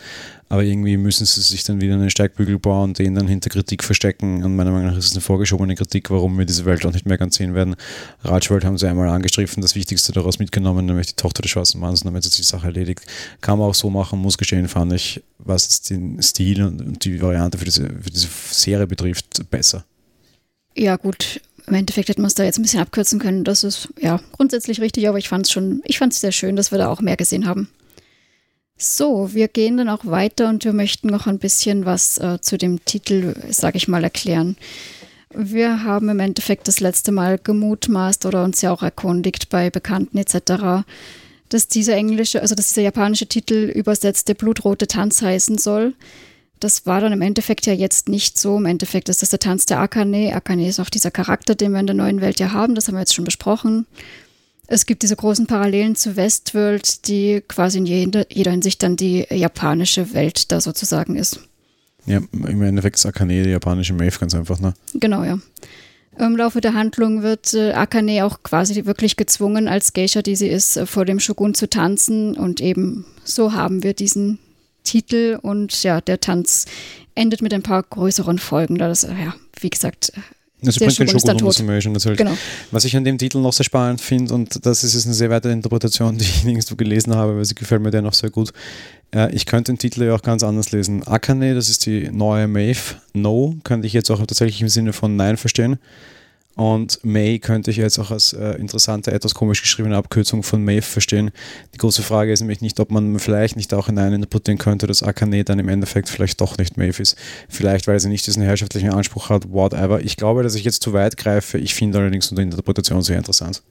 aber irgendwie müssen sie sich dann wieder einen Steigbügel bauen, den dann hinter Kritik verstecken. Und meiner Meinung nach ist es eine vorgeschobene Kritik, warum wir diese Welt auch nicht mehr ganz sehen werden. Rajworld haben sie einmal angestriffen, das Wichtigste daraus mitgenommen, nämlich die Tochter des schwarzen Manns, und damit hat sich die Sache erledigt. Kann man auch so machen, muss gestehen, fand ich, was den Stil und die Variante für diese, für diese Serie betrifft, besser. Ja, gut. Im Endeffekt hätten wir es da jetzt ein bisschen abkürzen können. Das ist ja grundsätzlich richtig, aber ich fand es schon, ich fand es sehr schön, dass wir da auch mehr gesehen haben. So, wir gehen dann auch weiter und wir möchten noch ein bisschen was äh, zu dem Titel, sage ich mal, erklären. Wir haben im Endeffekt das letzte Mal gemutmaßt oder uns ja auch erkundigt bei Bekannten etc., dass dieser englische, also dass dieser japanische Titel übersetzte blutrote Tanz heißen soll. Das war dann im Endeffekt ja jetzt nicht so. Im Endeffekt ist das der Tanz der Akane. Akane ist auch dieser Charakter, den wir in der neuen Welt ja haben. Das haben wir jetzt schon besprochen. Es gibt diese großen Parallelen zu Westworld, die quasi in jeder, jeder Hinsicht dann die japanische Welt da sozusagen ist. Ja, im Endeffekt ist Akane die japanische Maeve ganz einfach, ne? Genau, ja. Im Laufe der Handlung wird äh, Akane auch quasi wirklich gezwungen, als Geisha, die sie ist, äh, vor dem Shogun zu tanzen. Und eben so haben wir diesen Titel und ja, der Tanz endet mit ein paar größeren Folgen. Da das, ja, wie gesagt, also bringt den Shogun Summation halt. Genau. Was ich an dem Titel noch sehr spannend finde, und das ist eine sehr weite Interpretation, die ich nirgendwo gelesen habe, weil sie gefällt mir dennoch sehr gut. Äh, ich könnte den Titel ja auch ganz anders lesen. Akane, das ist die neue Maeve. No, könnte ich jetzt auch tatsächlich im Sinne von Nein verstehen. Und May könnte ich jetzt auch als äh, interessante, etwas komisch geschriebene Abkürzung von Maeve verstehen. Die große Frage ist nämlich nicht, ob man vielleicht nicht auch hineininterpretieren könnte, dass Akane dann im Endeffekt vielleicht doch nicht Maeve ist. Vielleicht, weil sie nicht diesen herrschaftlichen Anspruch hat, whatever. Ich glaube, dass ich jetzt zu weit greife. Ich finde allerdings die Interpretation sehr interessant.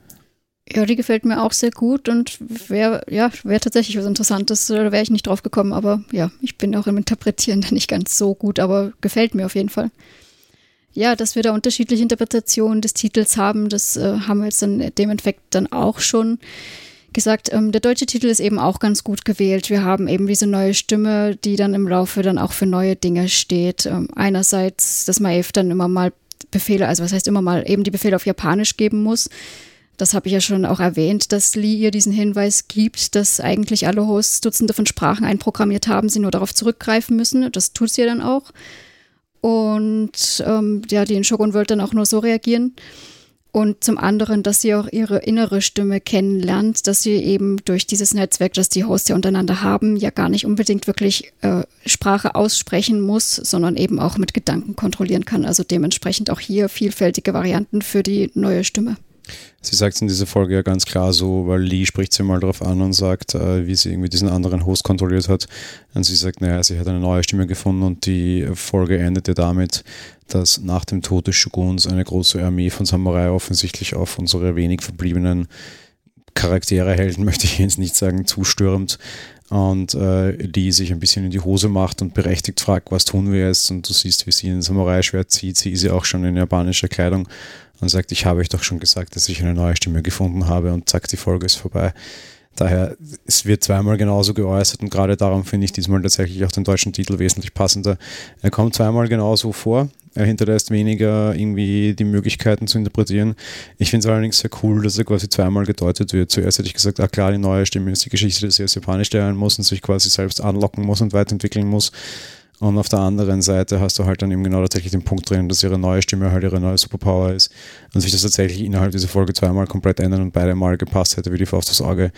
Ja, die gefällt mir auch sehr gut und wäre ja, wär tatsächlich was Interessantes, da wäre ich nicht drauf gekommen, aber ja, ich bin auch im Interpretieren da nicht ganz so gut, aber gefällt mir auf jeden Fall ja, dass wir da unterschiedliche Interpretationen des Titels haben, das äh, haben wir jetzt dann dem Effekt dann auch schon gesagt. Ähm, der deutsche Titel ist eben auch ganz gut gewählt. Wir haben eben diese neue Stimme, die dann im Laufe dann auch für neue Dinge steht. Ähm, einerseits, dass Maeve dann immer mal Befehle, also was heißt immer mal, eben die Befehle auf Japanisch geben muss. Das habe ich ja schon auch erwähnt, dass Lee ihr diesen Hinweis gibt, dass eigentlich alle Hosts Dutzende von Sprachen einprogrammiert haben, sie nur darauf zurückgreifen müssen. Das tut sie ja dann auch. Und ähm, ja, die in Shogun World dann auch nur so reagieren. Und zum anderen, dass sie auch ihre innere Stimme kennenlernt, dass sie eben durch dieses Netzwerk, das die Hosts ja untereinander haben, ja gar nicht unbedingt wirklich äh, Sprache aussprechen muss, sondern eben auch mit Gedanken kontrollieren kann. Also dementsprechend auch hier vielfältige Varianten für die neue Stimme. Sie sagt es in dieser Folge ja ganz klar so, weil Lee spricht sie mal darauf an und sagt, äh, wie sie irgendwie diesen anderen Host kontrolliert hat. Und sie sagt, naja, sie hat eine neue Stimme gefunden und die Folge endete damit, dass nach dem Tod des Shoguns eine große Armee von Samurai offensichtlich auf unsere wenig verbliebenen Charaktere, Helden möchte ich jetzt nicht sagen, zustürmt und äh, die sich ein bisschen in die Hose macht und berechtigt fragt, was tun wir jetzt? Und du siehst, wie sie ein Samurai-Schwert zieht. Sie ist ja auch schon in japanischer Kleidung und sagt, ich habe euch doch schon gesagt, dass ich eine neue Stimme gefunden habe und zack, die Folge ist vorbei. Daher, es wird zweimal genauso geäußert und gerade darum finde ich diesmal tatsächlich auch den deutschen Titel wesentlich passender. Er kommt zweimal genauso vor, er hinterlässt weniger irgendwie die Möglichkeiten zu interpretieren. Ich finde es allerdings sehr cool, dass er quasi zweimal gedeutet wird. Zuerst hätte ich gesagt, ach klar, die neue Stimme ist die Geschichte, dass er Japanisch lernen muss und sich quasi selbst anlocken muss und weiterentwickeln muss. Und auf der anderen Seite hast du halt dann eben genau tatsächlich den Punkt drin, dass ihre neue Stimme halt ihre neue Superpower ist und sich das tatsächlich innerhalb dieser Folge zweimal komplett ändern und beide Mal gepasst hätte wie die Faust aufs Auge.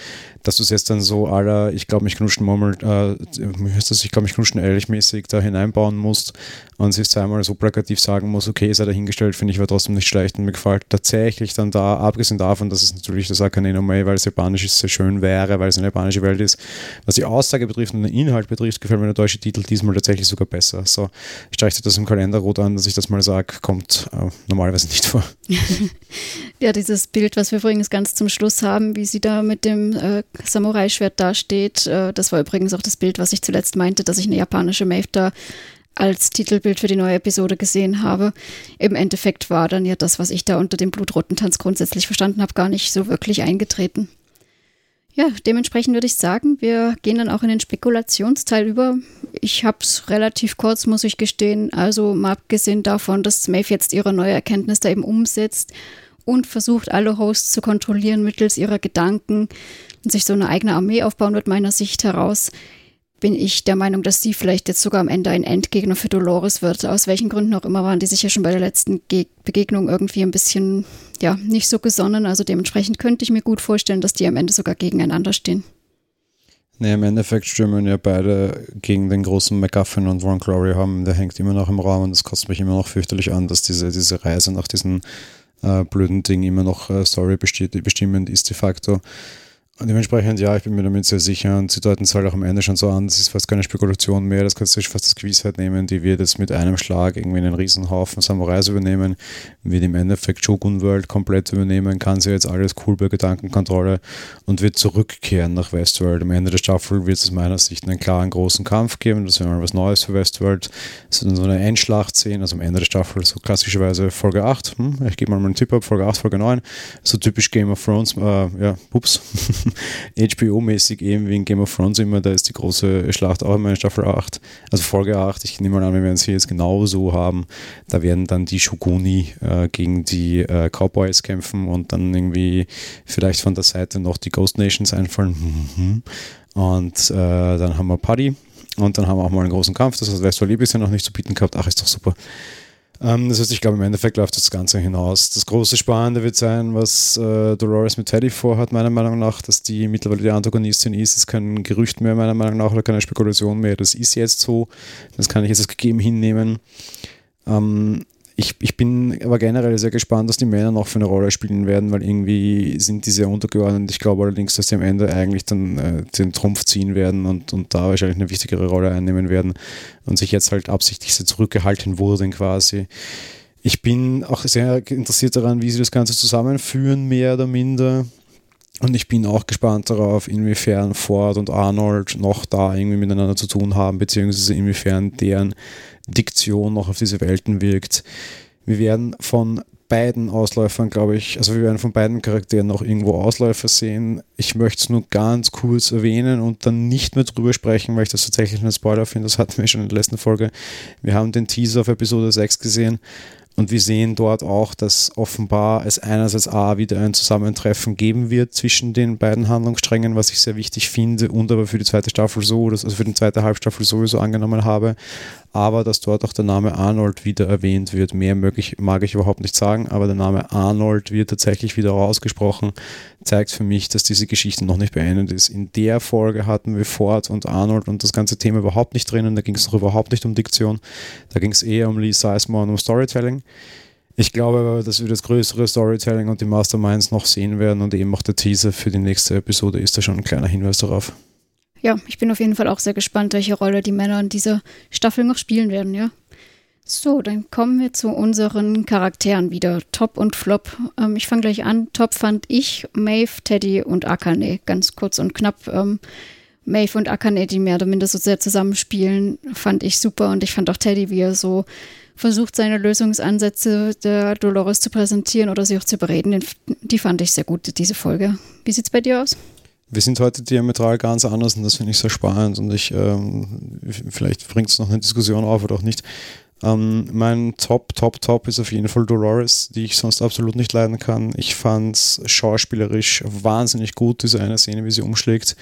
Dass du es jetzt dann so aller, ich glaube mich knuschen Murmel, äh, ich glaube mich knuschen ehrlich mäßig da hineinbauen musst und sie es zweimal so plakativ sagen muss, okay, sei dahingestellt, finde ich war trotzdem nicht schlecht und mir gefällt tatsächlich dann da, abgesehen davon, dass es natürlich das Akane May, weil es japanisch ist, sehr schön wäre, weil es eine japanische Welt ist. Was die Aussage betrifft und den Inhalt betrifft, gefällt mir der deutsche Titel diesmal tatsächlich sogar besser. So, ich streiche das im Kalender rot an, dass ich das mal sage, kommt äh, normalerweise nicht vor. ja, dieses Bild, was wir übrigens ganz zum Schluss haben, wie sie da mit dem äh, Samurai-Schwert dasteht, äh, das war übrigens auch das Bild, was ich zuletzt meinte, dass ich eine japanische Maeve da als Titelbild für die neue Episode gesehen habe. Im Endeffekt war dann ja das, was ich da unter dem blutroten Tanz grundsätzlich verstanden habe, gar nicht so wirklich eingetreten. Ja, dementsprechend würde ich sagen, wir gehen dann auch in den Spekulationsteil über. Ich habe es relativ kurz, muss ich gestehen. Also mal abgesehen davon, dass Maeve jetzt ihre neue Erkenntnis da eben umsetzt und versucht, alle Hosts zu kontrollieren mittels ihrer Gedanken und sich so eine eigene Armee aufbauen wird, meiner Sicht heraus, bin ich der Meinung, dass sie vielleicht jetzt sogar am Ende ein Endgegner für Dolores wird. Aus welchen Gründen auch immer waren die sich ja schon bei der letzten Ge Begegnung irgendwie ein bisschen, ja, nicht so gesonnen. Also dementsprechend könnte ich mir gut vorstellen, dass die am Ende sogar gegeneinander stehen. Nee, im Endeffekt stürmen ja beide gegen den großen MacGuffin und Ron Glory haben. Der hängt immer noch im Raum und es kostet mich immer noch fürchterlich an, dass diese, diese Reise nach diesem äh, blöden Ding immer noch äh, Story bestimmend ist de facto. Dementsprechend, ja, ich bin mir damit sehr sicher und sie deuten es halt auch am Ende schon so an, das ist fast keine Spekulation mehr, das kannst du fast als Gewissheit nehmen, die wird jetzt mit einem Schlag irgendwie einen Riesenhaufen Samurais übernehmen, wird im Endeffekt Shogun World komplett übernehmen, kann sie jetzt alles cool bei Gedankenkontrolle und wird zurückkehren nach Westworld. Am Ende der Staffel wird es aus meiner Sicht einen klaren großen Kampf geben, das wäre mal was Neues für Westworld. Es wird so eine Endschlacht sehen, also am Ende der Staffel so klassischerweise Folge 8, hm, ich gebe mal einen Tipp ab, Folge 8, Folge 9, so typisch Game of Thrones, äh, ja, pups. HBO-mäßig eben wie in Game of Thrones immer, da ist die große Schlacht auch immer in Staffel 8, also Folge 8. Ich nehme mal an, wir werden es hier jetzt genauso haben. Da werden dann die Shoguni äh, gegen die äh, Cowboys kämpfen und dann irgendwie vielleicht von der Seite noch die Ghost Nations einfallen. Mhm. Und äh, dann haben wir Paddy und dann haben wir auch mal einen großen Kampf. Das hat Westworld bisher noch nicht zu bieten gehabt. Ach, ist doch super. Ähm, das heißt, ich glaube, im Endeffekt läuft das Ganze hinaus. Das große Spannende wird sein, was äh, Dolores mit Teddy vorhat, meiner Meinung nach, dass die mittlerweile die Antagonistin ist, ist kein Gerücht mehr, meiner Meinung nach, oder keine Spekulation mehr. Das ist jetzt so. Das kann ich jetzt als gegeben hinnehmen. Ähm, ich, ich bin aber generell sehr gespannt, was die Männer noch für eine Rolle spielen werden, weil irgendwie sind die sehr untergeordnet. Ich glaube allerdings, dass sie am Ende eigentlich dann äh, den Trumpf ziehen werden und, und da wahrscheinlich eine wichtigere Rolle einnehmen werden und sich jetzt halt absichtlich sehr zurückgehalten wurden quasi. Ich bin auch sehr interessiert daran, wie sie das Ganze zusammenführen, mehr oder minder. Und ich bin auch gespannt darauf, inwiefern Ford und Arnold noch da irgendwie miteinander zu tun haben, beziehungsweise inwiefern deren Diktion noch auf diese Welten wirkt. Wir werden von beiden Ausläufern, glaube ich, also wir werden von beiden Charakteren noch irgendwo Ausläufer sehen. Ich möchte es nur ganz kurz erwähnen und dann nicht mehr drüber sprechen, weil ich das tatsächlich ein Spoiler finde. Das hatten wir schon in der letzten Folge. Wir haben den Teaser auf Episode 6 gesehen und wir sehen dort auch, dass offenbar es einerseits A wieder ein Zusammentreffen geben wird zwischen den beiden Handlungssträngen, was ich sehr wichtig finde und aber für die zweite Staffel so, also für die zweite Halbstaffel sowieso angenommen habe aber dass dort auch der Name Arnold wieder erwähnt wird. Mehr möglich, mag ich überhaupt nicht sagen, aber der Name Arnold wird tatsächlich wieder ausgesprochen, zeigt für mich, dass diese Geschichte noch nicht beendet ist. In der Folge hatten wir Ford und Arnold und das ganze Thema überhaupt nicht drinnen, da ging es noch überhaupt nicht um Diktion, da ging es eher um Lee Sizemore und um Storytelling. Ich glaube aber, dass wir das größere Storytelling und die Masterminds noch sehen werden und eben auch der Teaser für die nächste Episode ist da schon ein kleiner Hinweis darauf ja, ich bin auf jeden Fall auch sehr gespannt, welche Rolle die Männer in dieser Staffel noch spielen werden, ja. So, dann kommen wir zu unseren Charakteren wieder. Top und Flop. Ähm, ich fange gleich an. Top fand ich Maeve, Teddy und Akane. Ganz kurz und knapp. Ähm, Maeve und Akane, die mehr oder minder so sehr zusammenspielen, fand ich super. Und ich fand auch Teddy, wie er so versucht, seine Lösungsansätze der Dolores zu präsentieren oder sie auch zu bereden. Die fand ich sehr gut, diese Folge. Wie sieht es bei dir aus? Wir sind heute diametral ganz anders und das finde ich sehr spannend und ich, ähm, vielleicht bringt es noch eine Diskussion auf oder auch nicht. Ähm, mein Top, Top, Top ist auf jeden Fall Dolores, die ich sonst absolut nicht leiden kann. Ich fand es schauspielerisch wahnsinnig gut, diese eine Szene, wie sie umschlägt.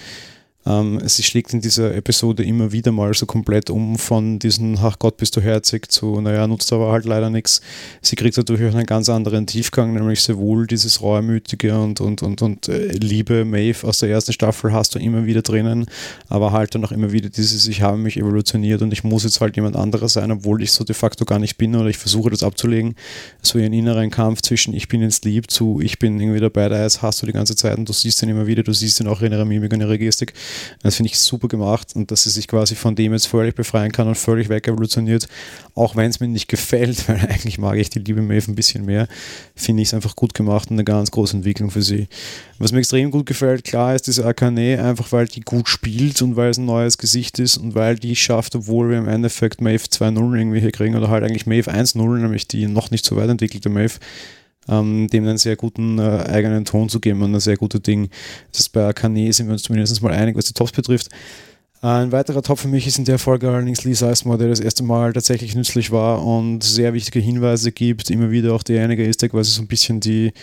Ähm, sie schlägt in dieser Episode immer wieder mal so komplett um von diesen, ach Gott, bist du herzig zu, naja, nutzt aber halt leider nichts. Sie kriegt dadurch auch einen ganz anderen Tiefgang, nämlich sowohl dieses reumütige und, und, und, und äh, liebe Maeve aus der ersten Staffel hast du immer wieder drinnen, aber halt dann auch immer wieder dieses, ich habe mich evolutioniert und ich muss jetzt halt jemand anderer sein, obwohl ich so de facto gar nicht bin oder ich versuche das abzulegen. So ihren inneren Kampf zwischen ich bin jetzt lieb zu ich bin irgendwie dabei, da hast du die ganze Zeit und du siehst ihn immer wieder, du siehst ihn auch in ihrer Mimik und ihrer Gestik. Das finde ich super gemacht und dass sie sich quasi von dem jetzt völlig befreien kann und völlig weg evolutioniert, auch wenn es mir nicht gefällt, weil eigentlich mag ich die liebe Maeve ein bisschen mehr, finde ich es einfach gut gemacht und eine ganz große Entwicklung für sie. Was mir extrem gut gefällt, klar ist diese Akane, einfach weil die gut spielt und weil es ein neues Gesicht ist und weil die schafft, obwohl wir im Endeffekt Maeve 2.0 irgendwie hier kriegen oder halt eigentlich Maeve 1.0, nämlich die noch nicht so weit entwickelte Maeve, ähm, dem einen sehr guten äh, eigenen Ton zu geben und ein sehr gutes Ding. Das ist bei Akane sind wir uns zumindest mal einig, was die Tops betrifft. Ein weiterer Top für mich ist in der Folge allerdings Lee Sizemore, der das erste Mal tatsächlich nützlich war und sehr wichtige Hinweise gibt, immer wieder auch derjenige ist, der quasi so ein bisschen die,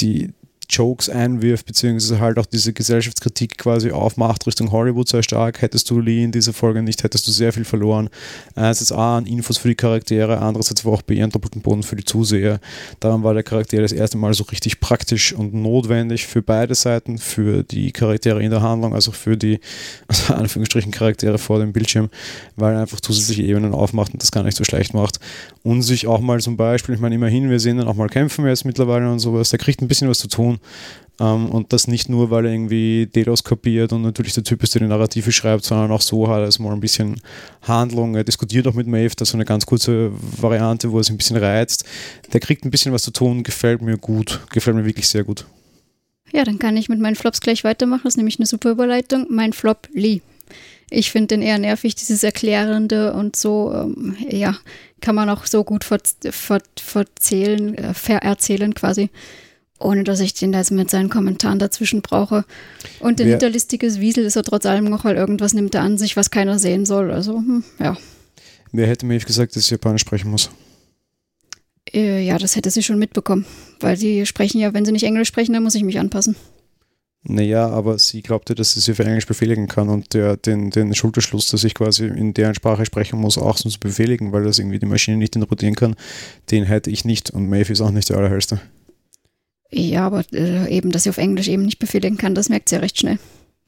die, Jokes einwirft, beziehungsweise halt auch diese Gesellschaftskritik quasi aufmacht Richtung Hollywood sehr stark. Hättest du Lee in dieser Folge nicht, hättest du sehr viel verloren. Einerseits A an Infos für die Charaktere, andererseits aber auch B an doppelten Boden für die Zuseher. Daran war der Charakter das erste Mal so richtig praktisch und notwendig für beide Seiten, für die Charaktere in der Handlung, also für die also Anführungsstrichen Charaktere vor dem Bildschirm, weil er einfach zusätzliche Ebenen aufmacht und das gar nicht so schlecht macht. Und sich auch mal zum Beispiel, ich meine, immerhin, wir sehen dann auch mal kämpfen jetzt mittlerweile und sowas, der kriegt ein bisschen was zu tun. Um, ähm, und das nicht nur, weil er irgendwie DDoS kopiert und natürlich der Typ ist, der die Narrative schreibt, sondern auch so hat er es mal ein bisschen Handlung. Er diskutiert auch mit Maeve, das ist so eine ganz kurze Variante, wo er sich ein bisschen reizt. Der kriegt ein bisschen was zu tun, gefällt mir gut, gefällt mir wirklich sehr gut. Ja, dann kann ich mit meinen Flops gleich weitermachen. Das ist nämlich eine super Überleitung. Mein Flop Lee. Ich finde den eher nervig, dieses Erklärende und so, ähm, ja, kann man auch so gut ver ver verzählen, äh, vererzählen quasi ohne dass ich den da jetzt mit seinen Kommentaren dazwischen brauche. Und ein hinterlistiges Wiesel ist er trotz allem noch, weil irgendwas nimmt er an sich, was keiner sehen soll. Also, hm, ja. Wer hätte mir gesagt, dass ich Japanisch sprechen muss? Äh, ja, das hätte sie schon mitbekommen. Weil sie sprechen ja, wenn sie nicht Englisch sprechen, dann muss ich mich anpassen. Naja, aber sie glaubte, dass sie sie für Englisch befehligen kann und der, den, den Schulterschluss, dass ich quasi in deren Sprache sprechen muss, auch sonst befehligen, weil das irgendwie die Maschine nicht interpretieren kann, den hätte ich nicht und Maeve ist auch nicht der allerhellste. Ja, aber äh, eben, dass sie auf Englisch eben nicht befehligen kann, das merkt sie ja recht schnell.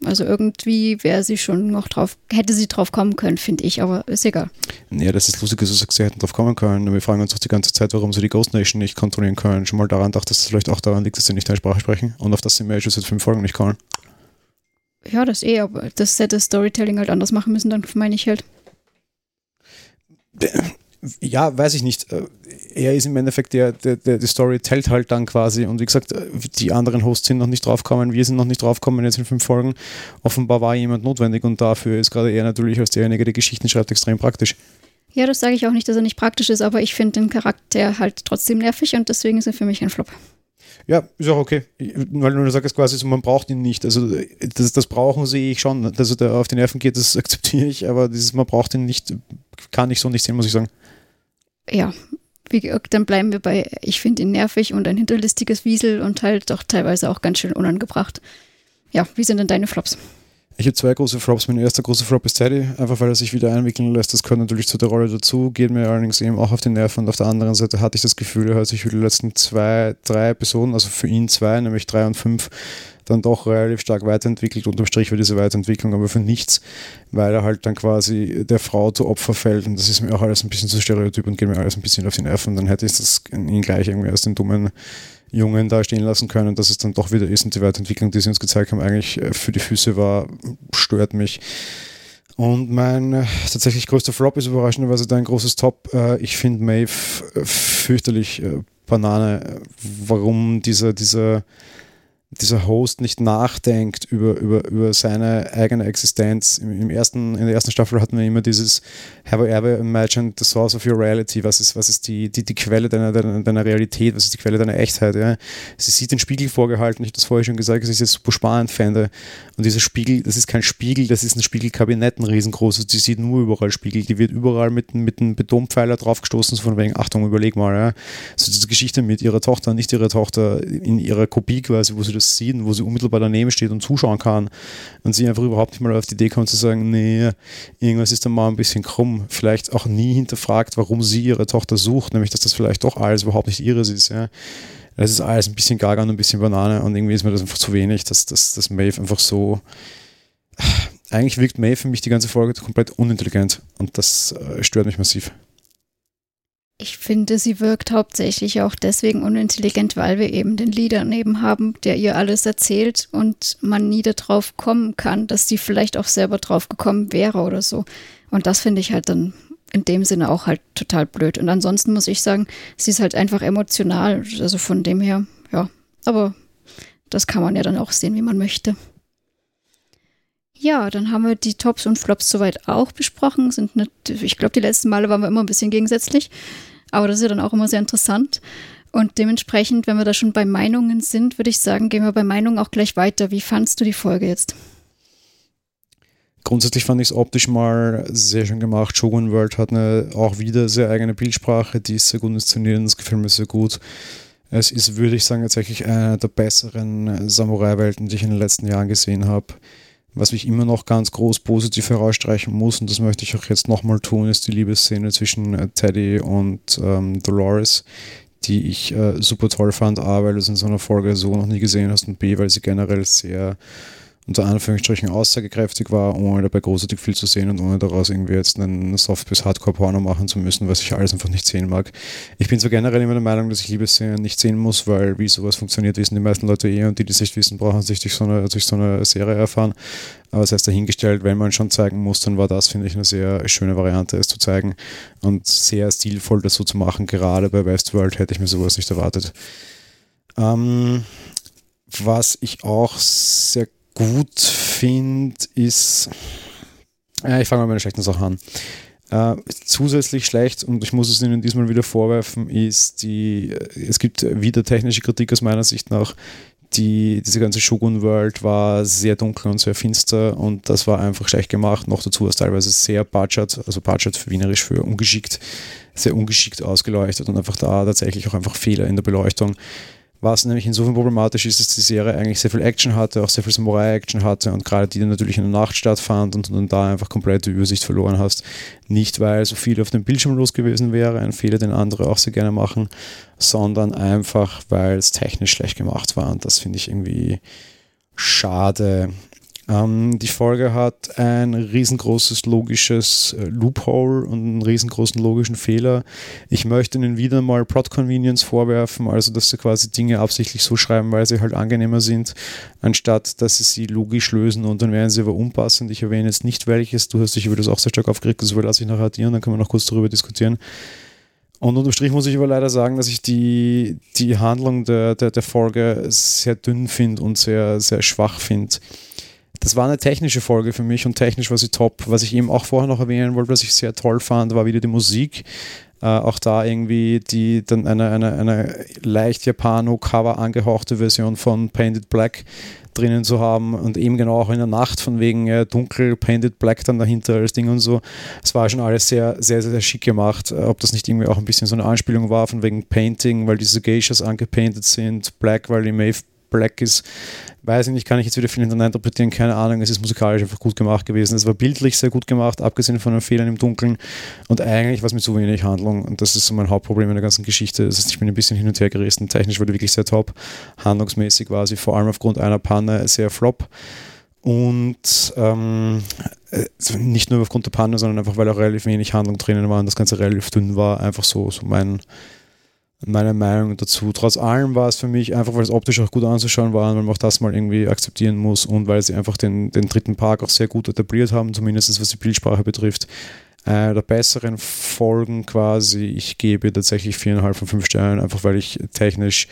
Also irgendwie wäre sie schon noch drauf, hätte sie drauf kommen können, finde ich, aber ist egal. Ja, das ist lustig, dass du sagst, sie hätten drauf kommen können. Wir fragen uns auch die ganze Zeit, warum sie die Ghost Nation nicht kontrollieren können. Schon mal daran dachte, dass es vielleicht auch daran liegt, dass sie nicht deine Sprache sprechen und auf das sie Majors seit fünf Folgen nicht können. Ja, das eh, aber das hätte Storytelling halt anders machen müssen, dann meine ich halt ja, weiß ich nicht. Äh, er ist im Endeffekt der, der, der die Story tellt halt dann quasi. Und wie gesagt, äh, die anderen Hosts sind noch nicht draufgekommen, wir sind noch nicht draufgekommen jetzt in fünf Folgen. Offenbar war jemand notwendig und dafür ist gerade er natürlich als derjenige, der Geschichten schreibt, extrem praktisch. Ja, das sage ich auch nicht, dass er nicht praktisch ist, aber ich finde den Charakter halt trotzdem nervig und deswegen ist er für mich ein Flop. Ja, ist auch okay. Weil du sagst quasi so, man braucht ihn nicht. Also das, das brauchen sehe ich schon. Dass er da auf die Nerven geht, das akzeptiere ich, aber dieses, man braucht ihn nicht, kann ich so nicht sehen, muss ich sagen ja, wie, dann bleiben wir bei, ich finde ihn nervig und ein hinterlistiges Wiesel und halt doch teilweise auch ganz schön unangebracht. Ja, wie sind denn deine Flops? Ich habe zwei große Flops. Mein erster große Flop ist Teddy, einfach weil er sich wieder einwickeln lässt. Das gehört natürlich zu der Rolle dazu, geht mir allerdings eben auch auf die Nerven. Und auf der anderen Seite hatte ich das Gefühl, er hat sich für die letzten zwei, drei Episoden, also für ihn zwei, nämlich drei und fünf, dann doch relativ stark weiterentwickelt. Unterm Strich war diese Weiterentwicklung aber für nichts, weil er halt dann quasi der Frau zu Opfer fällt. Und das ist mir auch alles ein bisschen zu stereotyp und geht mir alles ein bisschen auf die Nerven. Dann hätte ich das ihn gleich irgendwie als den dummen Jungen da stehen lassen können, dass es dann doch wieder ist und die Weiterentwicklung, die sie uns gezeigt haben, eigentlich äh, für die Füße war, stört mich. Und mein äh, tatsächlich größter Flop ist überraschenderweise dein großes Top. Äh, ich finde Maeve fürchterlich Banane. Warum dieser, dieser dieser Host nicht nachdenkt über, über, über seine eigene Existenz. Im, Im, ersten, in der ersten Staffel hatten wir immer dieses Have I ever imagined the source of your reality? Was ist, was ist die, die, die Quelle deiner, deiner, deiner Realität? Was ist die Quelle deiner Echtheit? Ja? Sie sieht den Spiegel vorgehalten, ich habe das vorher schon gesagt, dass ich das super spannend fände. Und dieser Spiegel, das ist kein Spiegel, das ist ein Spiegelkabinett, ein riesengroßes, die sieht nur überall Spiegel, die wird überall mit, mit einem Betonpfeiler draufgestoßen, so von wegen, Achtung, überleg mal. Ja? So diese Geschichte mit ihrer Tochter, nicht ihrer Tochter, in ihrer Kopie quasi, wo sie das sieht wo sie unmittelbar daneben steht und zuschauen kann und sie einfach überhaupt nicht mal auf die Idee kommt zu sagen, nee, irgendwas ist da mal ein bisschen krumm. Vielleicht auch nie hinterfragt, warum sie ihre Tochter sucht, nämlich dass das vielleicht doch alles überhaupt nicht ihres ist. Ja. Das ist alles ein bisschen gaga und ein bisschen Banane und irgendwie ist mir das einfach zu wenig, dass, dass, dass Maeve einfach so. Eigentlich wirkt Maeve für mich die ganze Folge komplett unintelligent und das äh, stört mich massiv. Ich finde, sie wirkt hauptsächlich auch deswegen unintelligent, weil wir eben den Leader neben haben, der ihr alles erzählt und man nie darauf kommen kann, dass sie vielleicht auch selber drauf gekommen wäre oder so. Und das finde ich halt dann in dem Sinne auch halt total blöd. Und ansonsten muss ich sagen, sie ist halt einfach emotional. Also von dem her, ja. Aber das kann man ja dann auch sehen, wie man möchte. Ja, dann haben wir die Tops und Flops soweit auch besprochen. Sind nicht, ich glaube, die letzten Male waren wir immer ein bisschen gegensätzlich, aber das ist ja dann auch immer sehr interessant. Und dementsprechend, wenn wir da schon bei Meinungen sind, würde ich sagen, gehen wir bei Meinungen auch gleich weiter. Wie fandst du die Folge jetzt? Grundsätzlich fand ich es optisch mal sehr schön gemacht. Shogun World hat eine auch wieder sehr eigene Bildsprache, die ist sehr gut inszeniert und das gefällt mir sehr gut. Es ist, würde ich sagen, tatsächlich eine der besseren Samurai-Welten, die ich in den letzten Jahren gesehen habe. Was ich immer noch ganz groß positiv herausstreichen muss, und das möchte ich auch jetzt nochmal tun, ist die Liebesszene zwischen äh, Teddy und ähm, Dolores, die ich äh, super toll fand. A, weil du es in so einer Folge so noch nie gesehen hast und B, weil sie generell sehr unter Anführungsstrichen aussagekräftig war, ohne dabei großartig viel zu sehen und ohne daraus irgendwie jetzt einen Soft- bis Hardcore-Porno machen zu müssen, was ich alles einfach nicht sehen mag. Ich bin so generell immer der Meinung, dass ich Liebesserien nicht sehen muss, weil wie sowas funktioniert, wissen die meisten Leute eh und die, die es nicht wissen, brauchen sich durch so eine, durch so eine Serie erfahren. Aber das heißt dahingestellt, wenn man schon zeigen muss, dann war das, finde ich, eine sehr schöne Variante, es zu zeigen und sehr stilvoll das so zu machen. Gerade bei Westworld hätte ich mir sowas nicht erwartet. Ähm, was ich auch sehr gut finde, ist, äh, ich fange mal mit einer schlechten Sache an. Äh, zusätzlich schlecht, und ich muss es Ihnen diesmal wieder vorwerfen, ist die, es gibt wieder technische Kritik aus meiner Sicht nach, die, diese ganze Shogun World war sehr dunkel und sehr finster und das war einfach schlecht gemacht. Noch dazu ist teilweise sehr budget, also budget für wienerisch für ungeschickt, sehr ungeschickt ausgeleuchtet und einfach da tatsächlich auch einfach Fehler in der Beleuchtung. Was nämlich insofern problematisch ist, dass die Serie eigentlich sehr viel Action hatte, auch sehr viel Samurai-Action hatte und gerade die dann natürlich in der Nacht stattfand und du dann da einfach komplett die Übersicht verloren hast. Nicht, weil so viel auf dem Bildschirm los gewesen wäre, ein Fehler, den andere auch sehr gerne machen, sondern einfach, weil es technisch schlecht gemacht war und das finde ich irgendwie schade. Ähm, die Folge hat ein riesengroßes logisches äh, Loophole und einen riesengroßen logischen Fehler. Ich möchte ihnen wieder mal Plot Convenience vorwerfen, also dass sie quasi Dinge absichtlich so schreiben, weil sie halt angenehmer sind, anstatt dass sie sie logisch lösen und dann wären sie aber unpassend. Ich erwähne jetzt nicht welches, du hast dich über das auch sehr stark aufgeregt, das lasse ich nachher addieren, dann können wir noch kurz darüber diskutieren. Und unterm Strich muss ich aber leider sagen, dass ich die, die Handlung der, der, der Folge sehr dünn finde und sehr, sehr schwach finde das war eine technische Folge für mich und technisch war sie top. Was ich eben auch vorher noch erwähnen wollte, was ich sehr toll fand, war wieder die Musik. Äh, auch da irgendwie die dann eine, eine, eine leicht Japano-Cover angehauchte Version von Painted Black drinnen zu haben und eben genau auch in der Nacht von wegen äh, dunkel Painted Black dann dahinter als Ding und so. Es war schon alles sehr, sehr, sehr, sehr schick gemacht. Äh, ob das nicht irgendwie auch ein bisschen so eine Anspielung war von wegen Painting, weil diese Geishas angepainted sind, Black, weil die Maeve Black ist, weiß ich nicht, kann ich jetzt wieder viel hintereinander interpretieren, keine Ahnung. Es ist musikalisch einfach gut gemacht gewesen. Es war bildlich sehr gut gemacht, abgesehen von den Fehlern im Dunkeln und eigentlich was mit zu wenig Handlung. Und das ist so mein Hauptproblem in der ganzen Geschichte. Das heißt, ich bin ein bisschen hin und her gerissen. Technisch war die wirklich sehr top. Handlungsmäßig war sie vor allem aufgrund einer Panne sehr flop. Und ähm, äh, nicht nur aufgrund der Panne, sondern einfach, weil auch relativ wenig Handlung drinnen war und das Ganze relativ dünn war. Einfach so, so mein, meine Meinung dazu. Trotz allem war es für mich einfach, weil es optisch auch gut anzuschauen war weil man auch das mal irgendwie akzeptieren muss und weil sie einfach den, den dritten Park auch sehr gut etabliert haben, zumindest was die Bildsprache betrifft. Äh, der besseren Folgen quasi, ich gebe tatsächlich viereinhalb von fünf Sternen, einfach weil ich technisch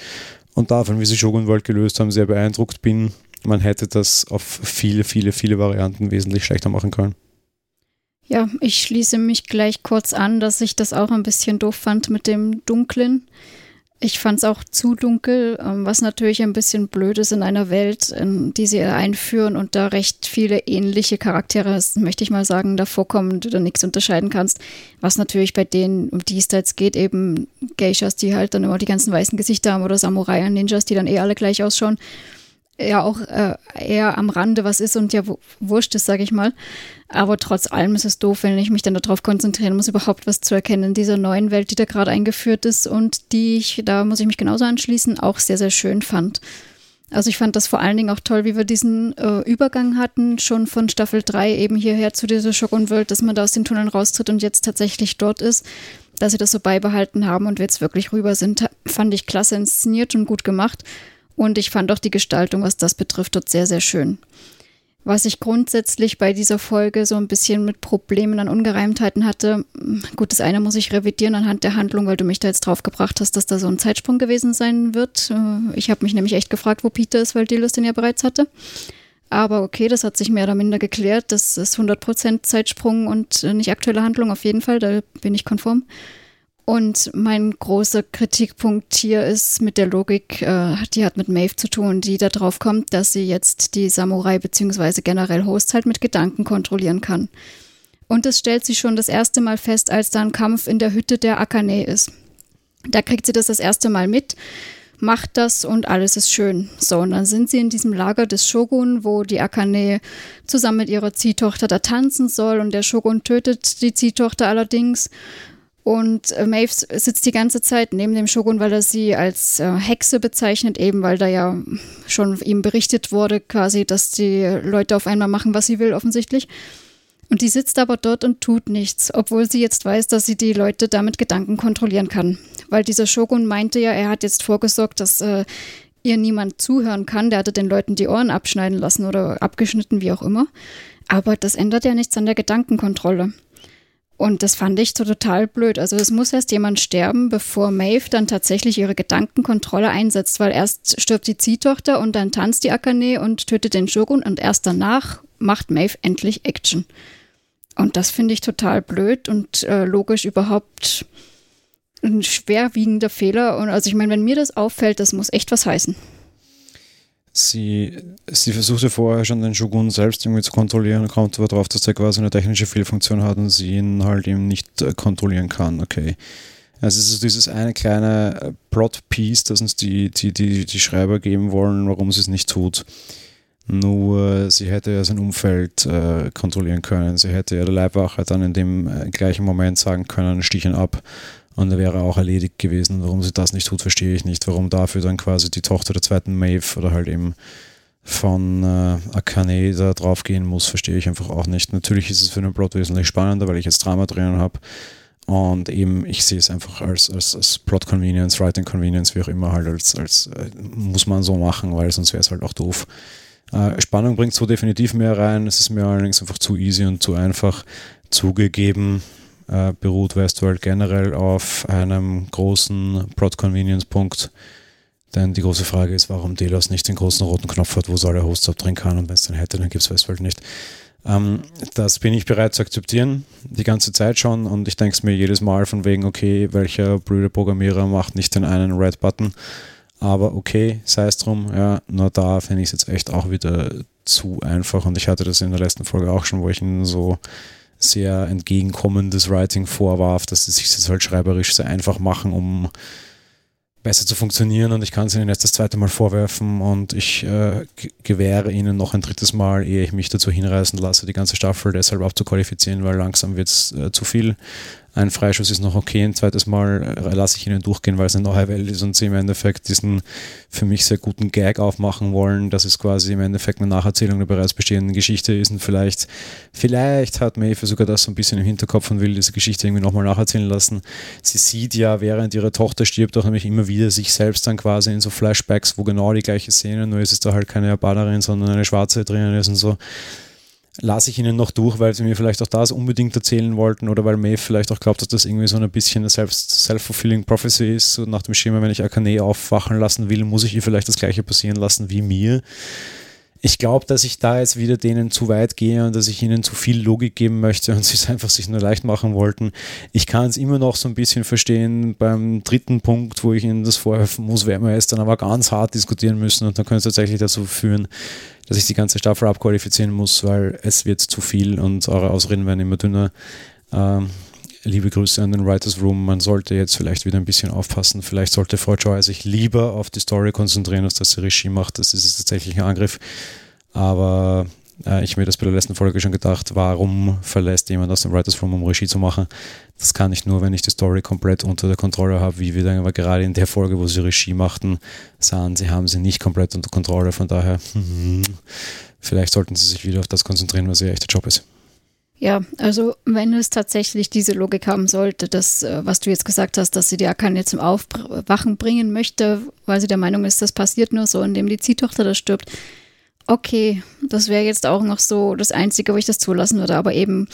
und davon, wie sie Shogun World gelöst haben, sehr beeindruckt bin. Man hätte das auf viele, viele, viele Varianten wesentlich schlechter machen können. Ja, ich schließe mich gleich kurz an, dass ich das auch ein bisschen doof fand mit dem Dunklen. Ich fand es auch zu dunkel, ähm, was natürlich ein bisschen blöd ist in einer Welt, in die sie einführen und da recht viele ähnliche Charaktere, möchte ich mal sagen, davor kommen, du da nichts unterscheiden kannst. Was natürlich bei denen, um die es da jetzt geht, eben Geishas, die halt dann immer die ganzen weißen Gesichter haben oder Samurai und Ninjas, die dann eh alle gleich ausschauen. Ja auch äh, eher am Rande was ist und ja wurscht ist, sage ich mal. Aber trotz allem ist es doof, wenn ich mich dann darauf konzentrieren muss, überhaupt was zu erkennen in dieser neuen Welt, die da gerade eingeführt ist und die ich, da muss ich mich genauso anschließen, auch sehr, sehr schön fand. Also ich fand das vor allen Dingen auch toll, wie wir diesen äh, Übergang hatten, schon von Staffel 3 eben hierher zu dieser Schock-und-Welt, dass man da aus den Tunneln raustritt und jetzt tatsächlich dort ist, dass sie das so beibehalten haben und wir jetzt wirklich rüber sind, fand ich klasse inszeniert und gut gemacht. Und ich fand auch die Gestaltung, was das betrifft, dort sehr, sehr schön. Was ich grundsätzlich bei dieser Folge so ein bisschen mit Problemen an Ungereimtheiten hatte, gut, das eine muss ich revidieren anhand der Handlung, weil du mich da jetzt drauf gebracht hast, dass da so ein Zeitsprung gewesen sein wird. Äh, ich habe mich nämlich echt gefragt, wo Peter ist, weil Delos den ja bereits hatte. Aber okay, das hat sich mehr oder minder geklärt. Das ist 100% Zeitsprung und nicht aktuelle Handlung, auf jeden Fall, da bin ich konform. Und mein großer Kritikpunkt hier ist mit der Logik, äh, die hat mit Maeve zu tun, die darauf kommt, dass sie jetzt die Samurai bzw. generell Hosts halt mit Gedanken kontrollieren kann. Und das stellt sie schon das erste Mal fest, als da ein Kampf in der Hütte der Akane ist. Da kriegt sie das das erste Mal mit, macht das und alles ist schön. So, und dann sind sie in diesem Lager des Shogun, wo die Akane zusammen mit ihrer Ziehtochter da tanzen soll und der Shogun tötet die Ziehtochter allerdings und äh, Maeve sitzt die ganze Zeit neben dem Shogun, weil er sie als äh, Hexe bezeichnet, eben weil da ja schon ihm berichtet wurde, quasi, dass die Leute auf einmal machen, was sie will, offensichtlich. Und die sitzt aber dort und tut nichts, obwohl sie jetzt weiß, dass sie die Leute damit Gedanken kontrollieren kann. Weil dieser Shogun meinte ja, er hat jetzt vorgesorgt, dass äh, ihr niemand zuhören kann. Der hatte den Leuten die Ohren abschneiden lassen oder abgeschnitten, wie auch immer. Aber das ändert ja nichts an der Gedankenkontrolle. Und das fand ich so total blöd. Also es muss erst jemand sterben, bevor Maeve dann tatsächlich ihre Gedankenkontrolle einsetzt, weil erst stirbt die Ziehtochter und dann tanzt die Akane und tötet den Shogun und erst danach macht Maeve endlich Action. Und das finde ich total blöd und äh, logisch überhaupt ein schwerwiegender Fehler. Und also ich meine, wenn mir das auffällt, das muss echt was heißen. Sie, sie versuchte vorher schon den Shogun selbst irgendwie zu kontrollieren, kommt aber darauf, dass er quasi eine technische Fehlfunktion hat und sie ihn halt eben nicht äh, kontrollieren kann. Okay. Also es ist dieses eine kleine äh, Plot-Piece, das uns die, die, die, die Schreiber geben wollen, warum sie es nicht tut. Nur sie hätte ja sein Umfeld äh, kontrollieren können. Sie hätte ja der Leibwache dann in dem äh, gleichen Moment sagen können, stichen ab. Und er wäre auch erledigt gewesen. Warum sie das nicht tut, verstehe ich nicht. Warum dafür dann quasi die Tochter der zweiten Maeve oder halt eben von äh, Akane da draufgehen muss, verstehe ich einfach auch nicht. Natürlich ist es für den Plot wesentlich spannender, weil ich jetzt Drama drinnen habe. Und eben, ich sehe es einfach als, als, als Plot Convenience, Writing Convenience, wie auch immer, halt als, als äh, muss man so machen, weil sonst wäre es halt auch doof. Äh, Spannung bringt so definitiv mehr rein. Es ist mir allerdings einfach zu easy und zu einfach zugegeben äh, beruht Westworld generell auf einem großen Plot-Convenience-Punkt. Denn die große Frage ist, warum Delos nicht den großen roten Knopf hat, wo es alle Hosts abdrehen kann. Und wenn es den hätte, dann gibt es Westworld nicht. Ähm, das bin ich bereit zu akzeptieren, die ganze Zeit schon. Und ich denke es mir jedes Mal von wegen, okay, welcher blöde Programmierer macht nicht den einen Red-Button. Aber okay, sei es drum. Ja, nur da finde ich es jetzt echt auch wieder zu einfach. Und ich hatte das in der letzten Folge auch schon, wo ich ihn so sehr entgegenkommendes Writing vorwarf, dass sie sich das halt schreiberisch sehr einfach machen, um besser zu funktionieren. Und ich kann es ihnen jetzt das zweite Mal vorwerfen. Und ich äh, gewähre ihnen noch ein drittes Mal, ehe ich mich dazu hinreißen lasse, die ganze Staffel deshalb abzuqualifizieren, weil langsam wird es äh, zu viel ein Freischuss ist noch okay, ein zweites Mal äh, lasse ich ihnen durchgehen, weil es eine neue Welt ist und sie im Endeffekt diesen für mich sehr guten Gag aufmachen wollen, dass es quasi im Endeffekt eine Nacherzählung der bereits bestehenden Geschichte ist und vielleicht, vielleicht hat Maeve sogar das so ein bisschen im Hinterkopf und will diese Geschichte irgendwie nochmal nacherzählen lassen. Sie sieht ja, während ihre Tochter stirbt, auch nämlich immer wieder sich selbst dann quasi in so Flashbacks, wo genau die gleiche Szene, nur ist es da halt keine Japanerin, sondern eine Schwarze drinnen ist und so lasse ich ihnen noch durch, weil sie mir vielleicht auch das unbedingt erzählen wollten oder weil Maeve vielleicht auch glaubt, dass das irgendwie so ein bisschen eine self-fulfilling prophecy ist. So nach dem Schema, wenn ich Akane aufwachen lassen will, muss ich ihr vielleicht das gleiche passieren lassen wie mir. Ich glaube, dass ich da jetzt wieder denen zu weit gehe und dass ich ihnen zu viel Logik geben möchte und sie es einfach sich nur leicht machen wollten. Ich kann es immer noch so ein bisschen verstehen. Beim dritten Punkt, wo ich ihnen das vorwerfen muss, werden wir es dann aber ganz hart diskutieren müssen und dann könnte es tatsächlich dazu führen, dass ich die ganze Staffel abqualifizieren muss, weil es wird zu viel und eure Ausreden werden immer dünner. Ähm, liebe Grüße an den Writers Room. Man sollte jetzt vielleicht wieder ein bisschen aufpassen. Vielleicht sollte Joy sich lieber auf die Story konzentrieren, als dass sie Regie macht. Das ist tatsächlich ein Angriff. Aber äh, ich mir das bei der letzten Folge schon gedacht, warum verlässt jemand aus dem Writers Room, um Regie zu machen? Das kann ich nur, wenn ich die Story komplett unter der Kontrolle habe, wie wir dann aber gerade in der Folge, wo sie Regie machten, sahen, sie haben sie nicht komplett unter Kontrolle. Von daher, vielleicht sollten sie sich wieder auf das konzentrieren, was ihr echter Job ist. Ja, also wenn es tatsächlich diese Logik haben sollte, dass, äh, was du jetzt gesagt hast, dass sie die Akane zum Aufwachen bringen möchte, weil sie der Meinung ist, das passiert nur so, indem die Ziehtochter da stirbt. Okay, das wäre jetzt auch noch so das Einzige, wo ich das zulassen würde, aber eben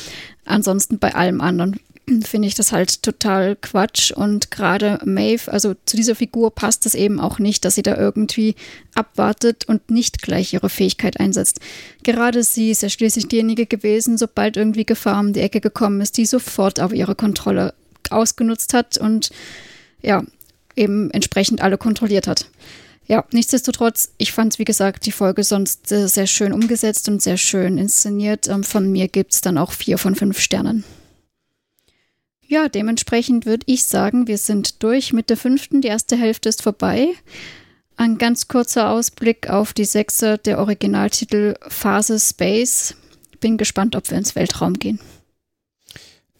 ansonsten bei allem anderen finde ich das halt total Quatsch. Und gerade Maeve, also zu dieser Figur passt es eben auch nicht, dass sie da irgendwie abwartet und nicht gleich ihre Fähigkeit einsetzt. Gerade sie ist ja schließlich diejenige gewesen, sobald irgendwie Gefahr um die Ecke gekommen ist, die sofort aber ihre Kontrolle ausgenutzt hat und ja, eben entsprechend alle kontrolliert hat. Ja, nichtsdestotrotz, ich fand, wie gesagt, die Folge sonst äh, sehr schön umgesetzt und sehr schön inszeniert. Ähm, von mir gibt es dann auch vier von fünf Sternen. Ja, dementsprechend würde ich sagen, wir sind durch mit der fünften. Die erste Hälfte ist vorbei. Ein ganz kurzer Ausblick auf die sechste, der Originaltitel Phase Space. Bin gespannt, ob wir ins Weltraum gehen.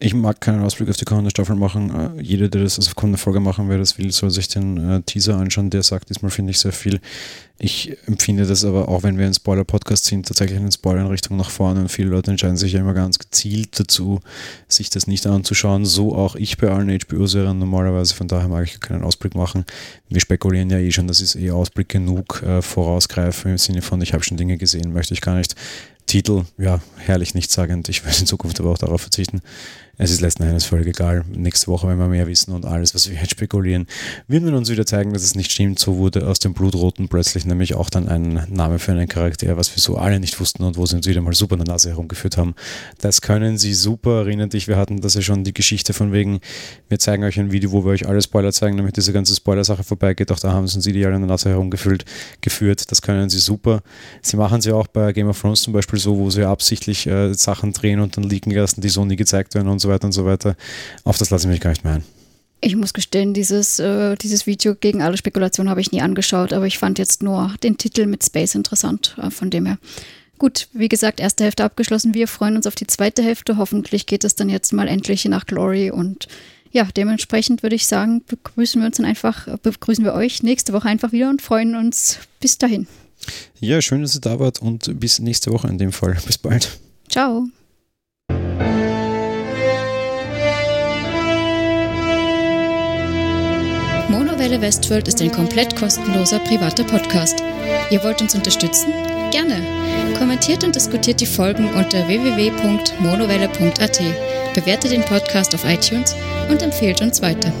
Ich mag keinen Ausblick auf die kommende Staffel machen. Äh, jeder, der das auf kommende Folge machen will, das will, soll sich den äh, Teaser anschauen. Der sagt diesmal, finde ich, sehr viel. Ich empfinde das aber, auch wenn wir ein Spoiler-Podcast sind, tatsächlich einen Spoiler in Richtung nach vorne. Und viele Leute entscheiden sich ja immer ganz gezielt dazu, sich das nicht anzuschauen. So auch ich bei allen HBO-Serien normalerweise. Von daher mag ich keinen Ausblick machen. Wir spekulieren ja eh schon, das ist eh Ausblick genug. Äh, vorausgreifen im Sinne von, ich habe schon Dinge gesehen, möchte ich gar nicht. Titel, ja, herrlich nichtssagend. Ich werde in Zukunft aber auch darauf verzichten. Es ist letzten Endes völlig egal. Nächste Woche, wenn wir mehr wissen und alles, was wir jetzt spekulieren, werden wir uns wieder zeigen, dass es nicht stimmt. So wurde aus dem Blutroten plötzlich nämlich auch dann ein Name für einen Charakter, was wir so alle nicht wussten und wo sie uns wieder mal super in der Nase herumgeführt haben. Das können sie super. Erinnern dich, wir hatten das ja schon die Geschichte von wegen, wir zeigen euch ein Video, wo wir euch alle Spoiler zeigen, damit diese ganze Spoiler-Sache vorbeigeht. Auch da haben sie uns ideal in der Nase herumgeführt, geführt. Das können sie super. Sie machen sie auch bei Game of Thrones zum Beispiel so, wo sie absichtlich äh, Sachen drehen und dann liegen lassen, die so nie gezeigt werden und so weiter und so weiter. Auf das lasse ich mich gar nicht mehr ein. Ich muss gestehen, dieses, äh, dieses Video gegen alle Spekulationen habe ich nie angeschaut, aber ich fand jetzt nur den Titel mit Space interessant, äh, von dem her. Gut, wie gesagt, erste Hälfte abgeschlossen. Wir freuen uns auf die zweite Hälfte. Hoffentlich geht es dann jetzt mal endlich nach Glory und ja, dementsprechend würde ich sagen, begrüßen wir uns dann einfach, begrüßen wir euch nächste Woche einfach wieder und freuen uns bis dahin. Ja, schön, dass ihr da wart und bis nächste Woche in dem Fall. Bis bald. Ciao. Monowelle Westworld ist ein komplett kostenloser privater Podcast. Ihr wollt uns unterstützen? Gerne. Kommentiert und diskutiert die Folgen unter www.monowelle.at, bewertet den Podcast auf iTunes und empfehlt uns weiter.